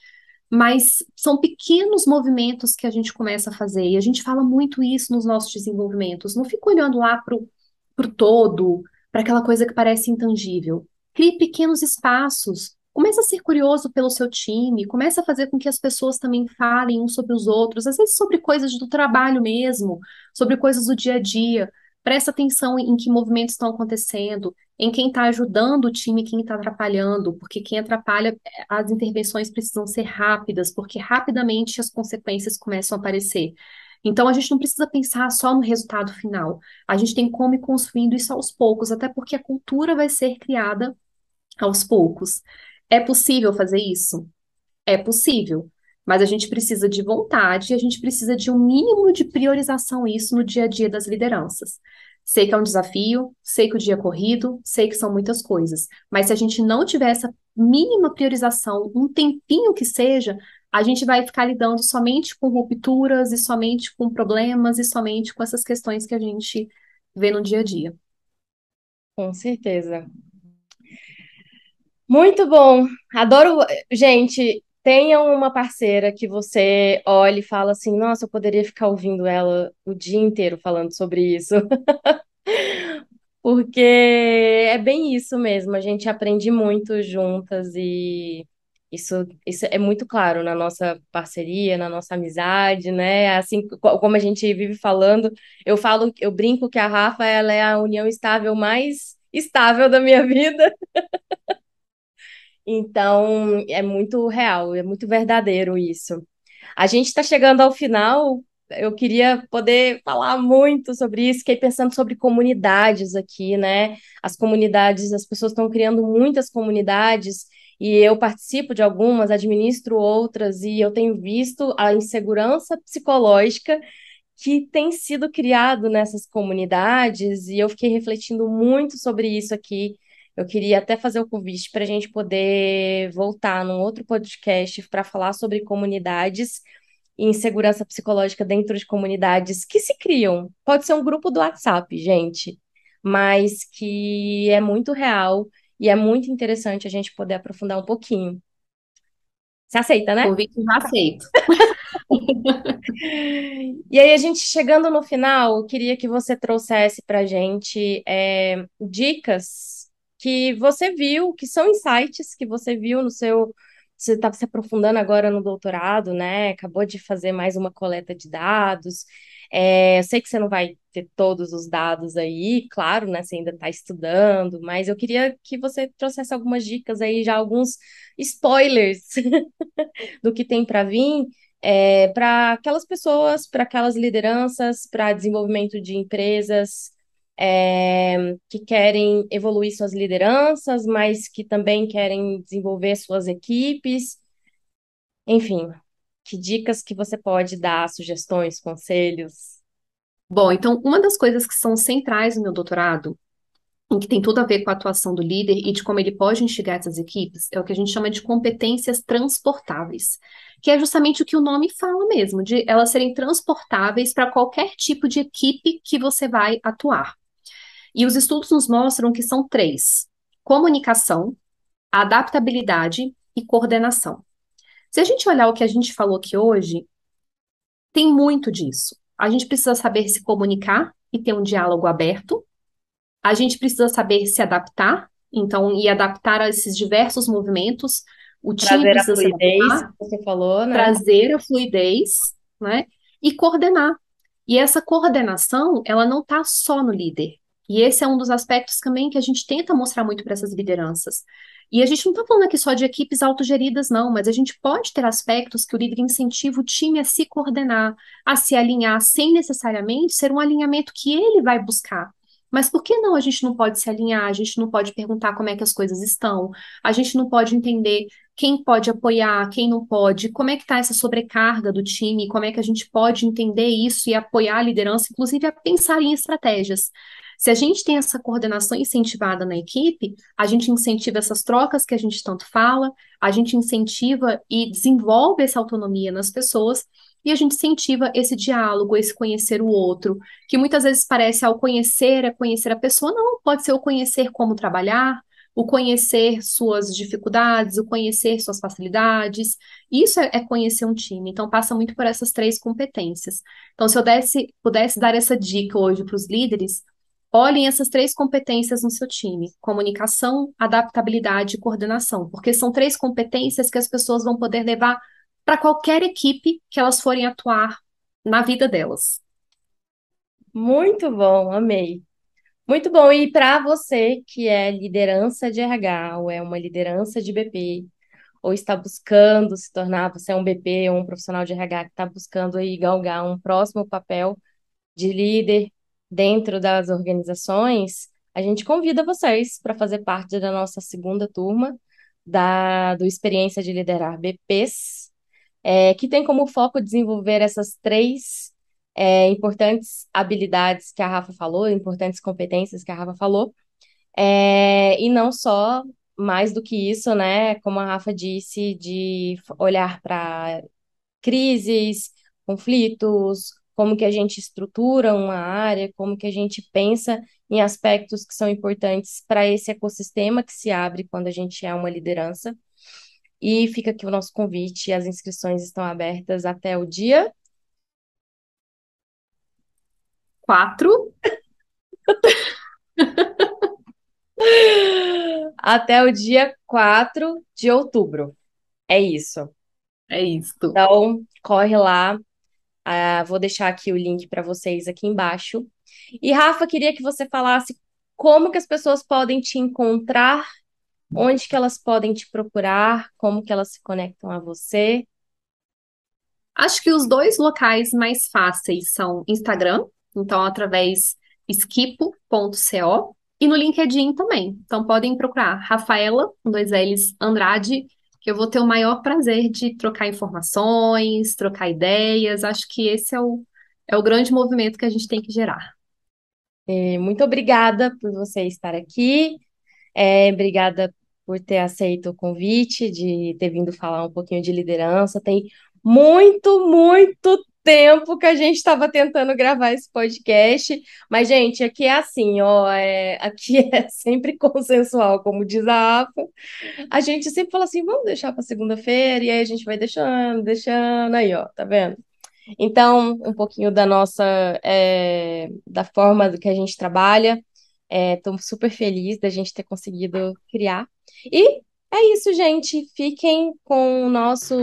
Mas são pequenos movimentos que a gente começa a fazer. E a gente fala muito isso nos nossos desenvolvimentos. Não fica olhando lá para o todo, para aquela coisa que parece intangível. Crie pequenos espaços. Começa a ser curioso pelo seu time, começa a fazer com que as pessoas também falem uns sobre os outros, às vezes sobre coisas do trabalho mesmo, sobre coisas do dia a dia. Presta atenção em que movimentos estão acontecendo, em quem está ajudando o time, quem está atrapalhando, porque quem atrapalha, as intervenções precisam ser rápidas, porque rapidamente as consequências começam a aparecer. Então, a gente não precisa pensar só no resultado final. A gente tem como ir construindo isso aos poucos, até porque a cultura vai ser criada aos poucos. É possível fazer isso? É possível. Mas a gente precisa de vontade e a gente precisa de um mínimo de priorização isso no dia a dia das lideranças. Sei que é um desafio, sei que o dia é corrido, sei que são muitas coisas, mas se a gente não tiver essa mínima priorização, um tempinho que seja, a gente vai ficar lidando somente com rupturas e somente com problemas e somente com essas questões que a gente vê no dia a dia. Com certeza. Muito bom. Adoro. Gente, tenham uma parceira que você olhe e fala assim: nossa, eu poderia ficar ouvindo ela o dia inteiro falando sobre isso. Porque é bem isso mesmo, a gente aprende muito juntas e isso, isso é muito claro na nossa parceria, na nossa amizade, né? Assim como a gente vive falando, eu falo, eu brinco que a Rafa ela é a união estável mais estável da minha vida. Então, é muito real, é muito verdadeiro isso. A gente está chegando ao final. Eu queria poder falar muito sobre isso. Fiquei pensando sobre comunidades aqui, né? As comunidades, as pessoas estão criando muitas comunidades e eu participo de algumas, administro outras, e eu tenho visto a insegurança psicológica que tem sido criado nessas comunidades, e eu fiquei refletindo muito sobre isso aqui eu queria até fazer o convite para a gente poder voltar num outro podcast para falar sobre comunidades e insegurança psicológica dentro de comunidades que se criam. Pode ser um grupo do WhatsApp, gente, mas que é muito real e é muito interessante a gente poder aprofundar um pouquinho. Você aceita, né? Convite já aceito. e aí, a gente chegando no final, queria que você trouxesse para a gente é, dicas que você viu, que são insights que você viu no seu. Você está se aprofundando agora no doutorado, né? Acabou de fazer mais uma coleta de dados. É, eu sei que você não vai ter todos os dados aí, claro, né? Você ainda está estudando, mas eu queria que você trouxesse algumas dicas aí, já alguns spoilers do que tem para vir. É, para aquelas pessoas, para aquelas lideranças, para desenvolvimento de empresas, é, que querem evoluir suas lideranças, mas que também querem desenvolver suas equipes. Enfim, que dicas que você pode dar, sugestões, conselhos? Bom, então, uma das coisas que são centrais no meu doutorado, em que tem tudo a ver com a atuação do líder e de como ele pode instigar essas equipes, é o que a gente chama de competências transportáveis, que é justamente o que o nome fala mesmo, de elas serem transportáveis para qualquer tipo de equipe que você vai atuar. E os estudos nos mostram que são três: comunicação, adaptabilidade e coordenação. Se a gente olhar o que a gente falou aqui hoje, tem muito disso. A gente precisa saber se comunicar e ter um diálogo aberto. A gente precisa saber se adaptar, então, e adaptar a esses diversos movimentos. O time trazer precisa a fluidez, se adaptar, você falou, né? Trazer a fluidez, né? E coordenar. E essa coordenação, ela não está só no líder. E esse é um dos aspectos também que a gente tenta mostrar muito para essas lideranças. E a gente não está falando aqui só de equipes autogeridas, não, mas a gente pode ter aspectos que o líder incentiva o time a se coordenar, a se alinhar, sem necessariamente ser um alinhamento que ele vai buscar. Mas por que não a gente não pode se alinhar? A gente não pode perguntar como é que as coisas estão, a gente não pode entender quem pode apoiar, quem não pode, como é que está essa sobrecarga do time, como é que a gente pode entender isso e apoiar a liderança, inclusive a pensar em estratégias. Se a gente tem essa coordenação incentivada na equipe, a gente incentiva essas trocas que a gente tanto fala, a gente incentiva e desenvolve essa autonomia nas pessoas e a gente incentiva esse diálogo, esse conhecer o outro, que muitas vezes parece ao conhecer é conhecer a pessoa, não, pode ser o conhecer como trabalhar, o conhecer suas dificuldades, o conhecer suas facilidades. Isso é, é, conhecer um time. Então, passa muito por essas três competências. Então, se eu desse, pudesse dar essa dica hoje para os líderes, Olhem essas três competências no seu time: comunicação, adaptabilidade e coordenação, porque são três competências que as pessoas vão poder levar para qualquer equipe que elas forem atuar na vida delas. Muito bom, amei. Muito bom. E para você que é liderança de RH, ou é uma liderança de BP, ou está buscando se tornar, você é um BP ou um profissional de RH que está buscando aí galgar um próximo papel de líder dentro das organizações, a gente convida vocês para fazer parte da nossa segunda turma da, do Experiência de Liderar BPs, é, que tem como foco desenvolver essas três é, importantes habilidades que a Rafa falou, importantes competências que a Rafa falou, é, e não só mais do que isso, né? Como a Rafa disse, de olhar para crises, conflitos, como que a gente estrutura uma área, como que a gente pensa em aspectos que são importantes para esse ecossistema que se abre quando a gente é uma liderança. E fica aqui o nosso convite, as inscrições estão abertas até o dia quatro. até o dia 4 de outubro. É isso. É isso. Então, corre lá, Uh, vou deixar aqui o link para vocês aqui embaixo. E Rafa, queria que você falasse como que as pessoas podem te encontrar, onde que elas podem te procurar, como que elas se conectam a você. Acho que os dois locais mais fáceis são Instagram, então através esquipo.co e no LinkedIn também. Então podem procurar Rafaela, com dois L's, Andrade, que eu vou ter o maior prazer de trocar informações, trocar ideias. Acho que esse é o, é o grande movimento que a gente tem que gerar. É, muito obrigada por você estar aqui. É, obrigada por ter aceito o convite, de ter vindo falar um pouquinho de liderança. Tem muito, muito tempo que a gente estava tentando gravar esse podcast, mas, gente, aqui é assim, ó, é, aqui é sempre consensual, como diz a AFA. A gente sempre fala assim, vamos deixar para segunda-feira, e aí a gente vai deixando, deixando, aí, ó, tá vendo? Então, um pouquinho da nossa, é, da forma que a gente trabalha. Estou é, super feliz da gente ter conseguido criar. E é isso, gente. Fiquem com o nosso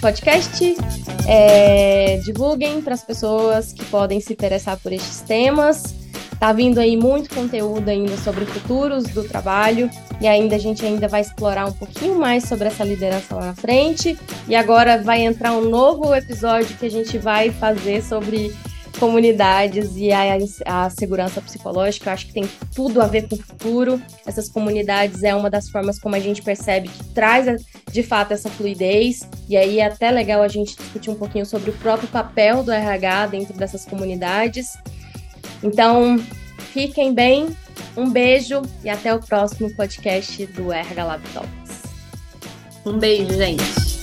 podcast. É, divulguem para as pessoas que podem se interessar por estes temas. Tá vindo aí muito conteúdo ainda sobre futuros do trabalho e ainda a gente ainda vai explorar um pouquinho mais sobre essa liderança lá na frente. E agora vai entrar um novo episódio que a gente vai fazer sobre comunidades e a, a, segurança psicológica, acho que tem tudo a ver com o futuro. Essas comunidades é uma das formas como a gente percebe que traz de fato essa fluidez, e aí é até legal a gente discutir um pouquinho sobre o próprio papel do RH dentro dessas comunidades. Então, fiquem bem, um beijo e até o próximo podcast do RH Lab Talks. Um beijo, gente.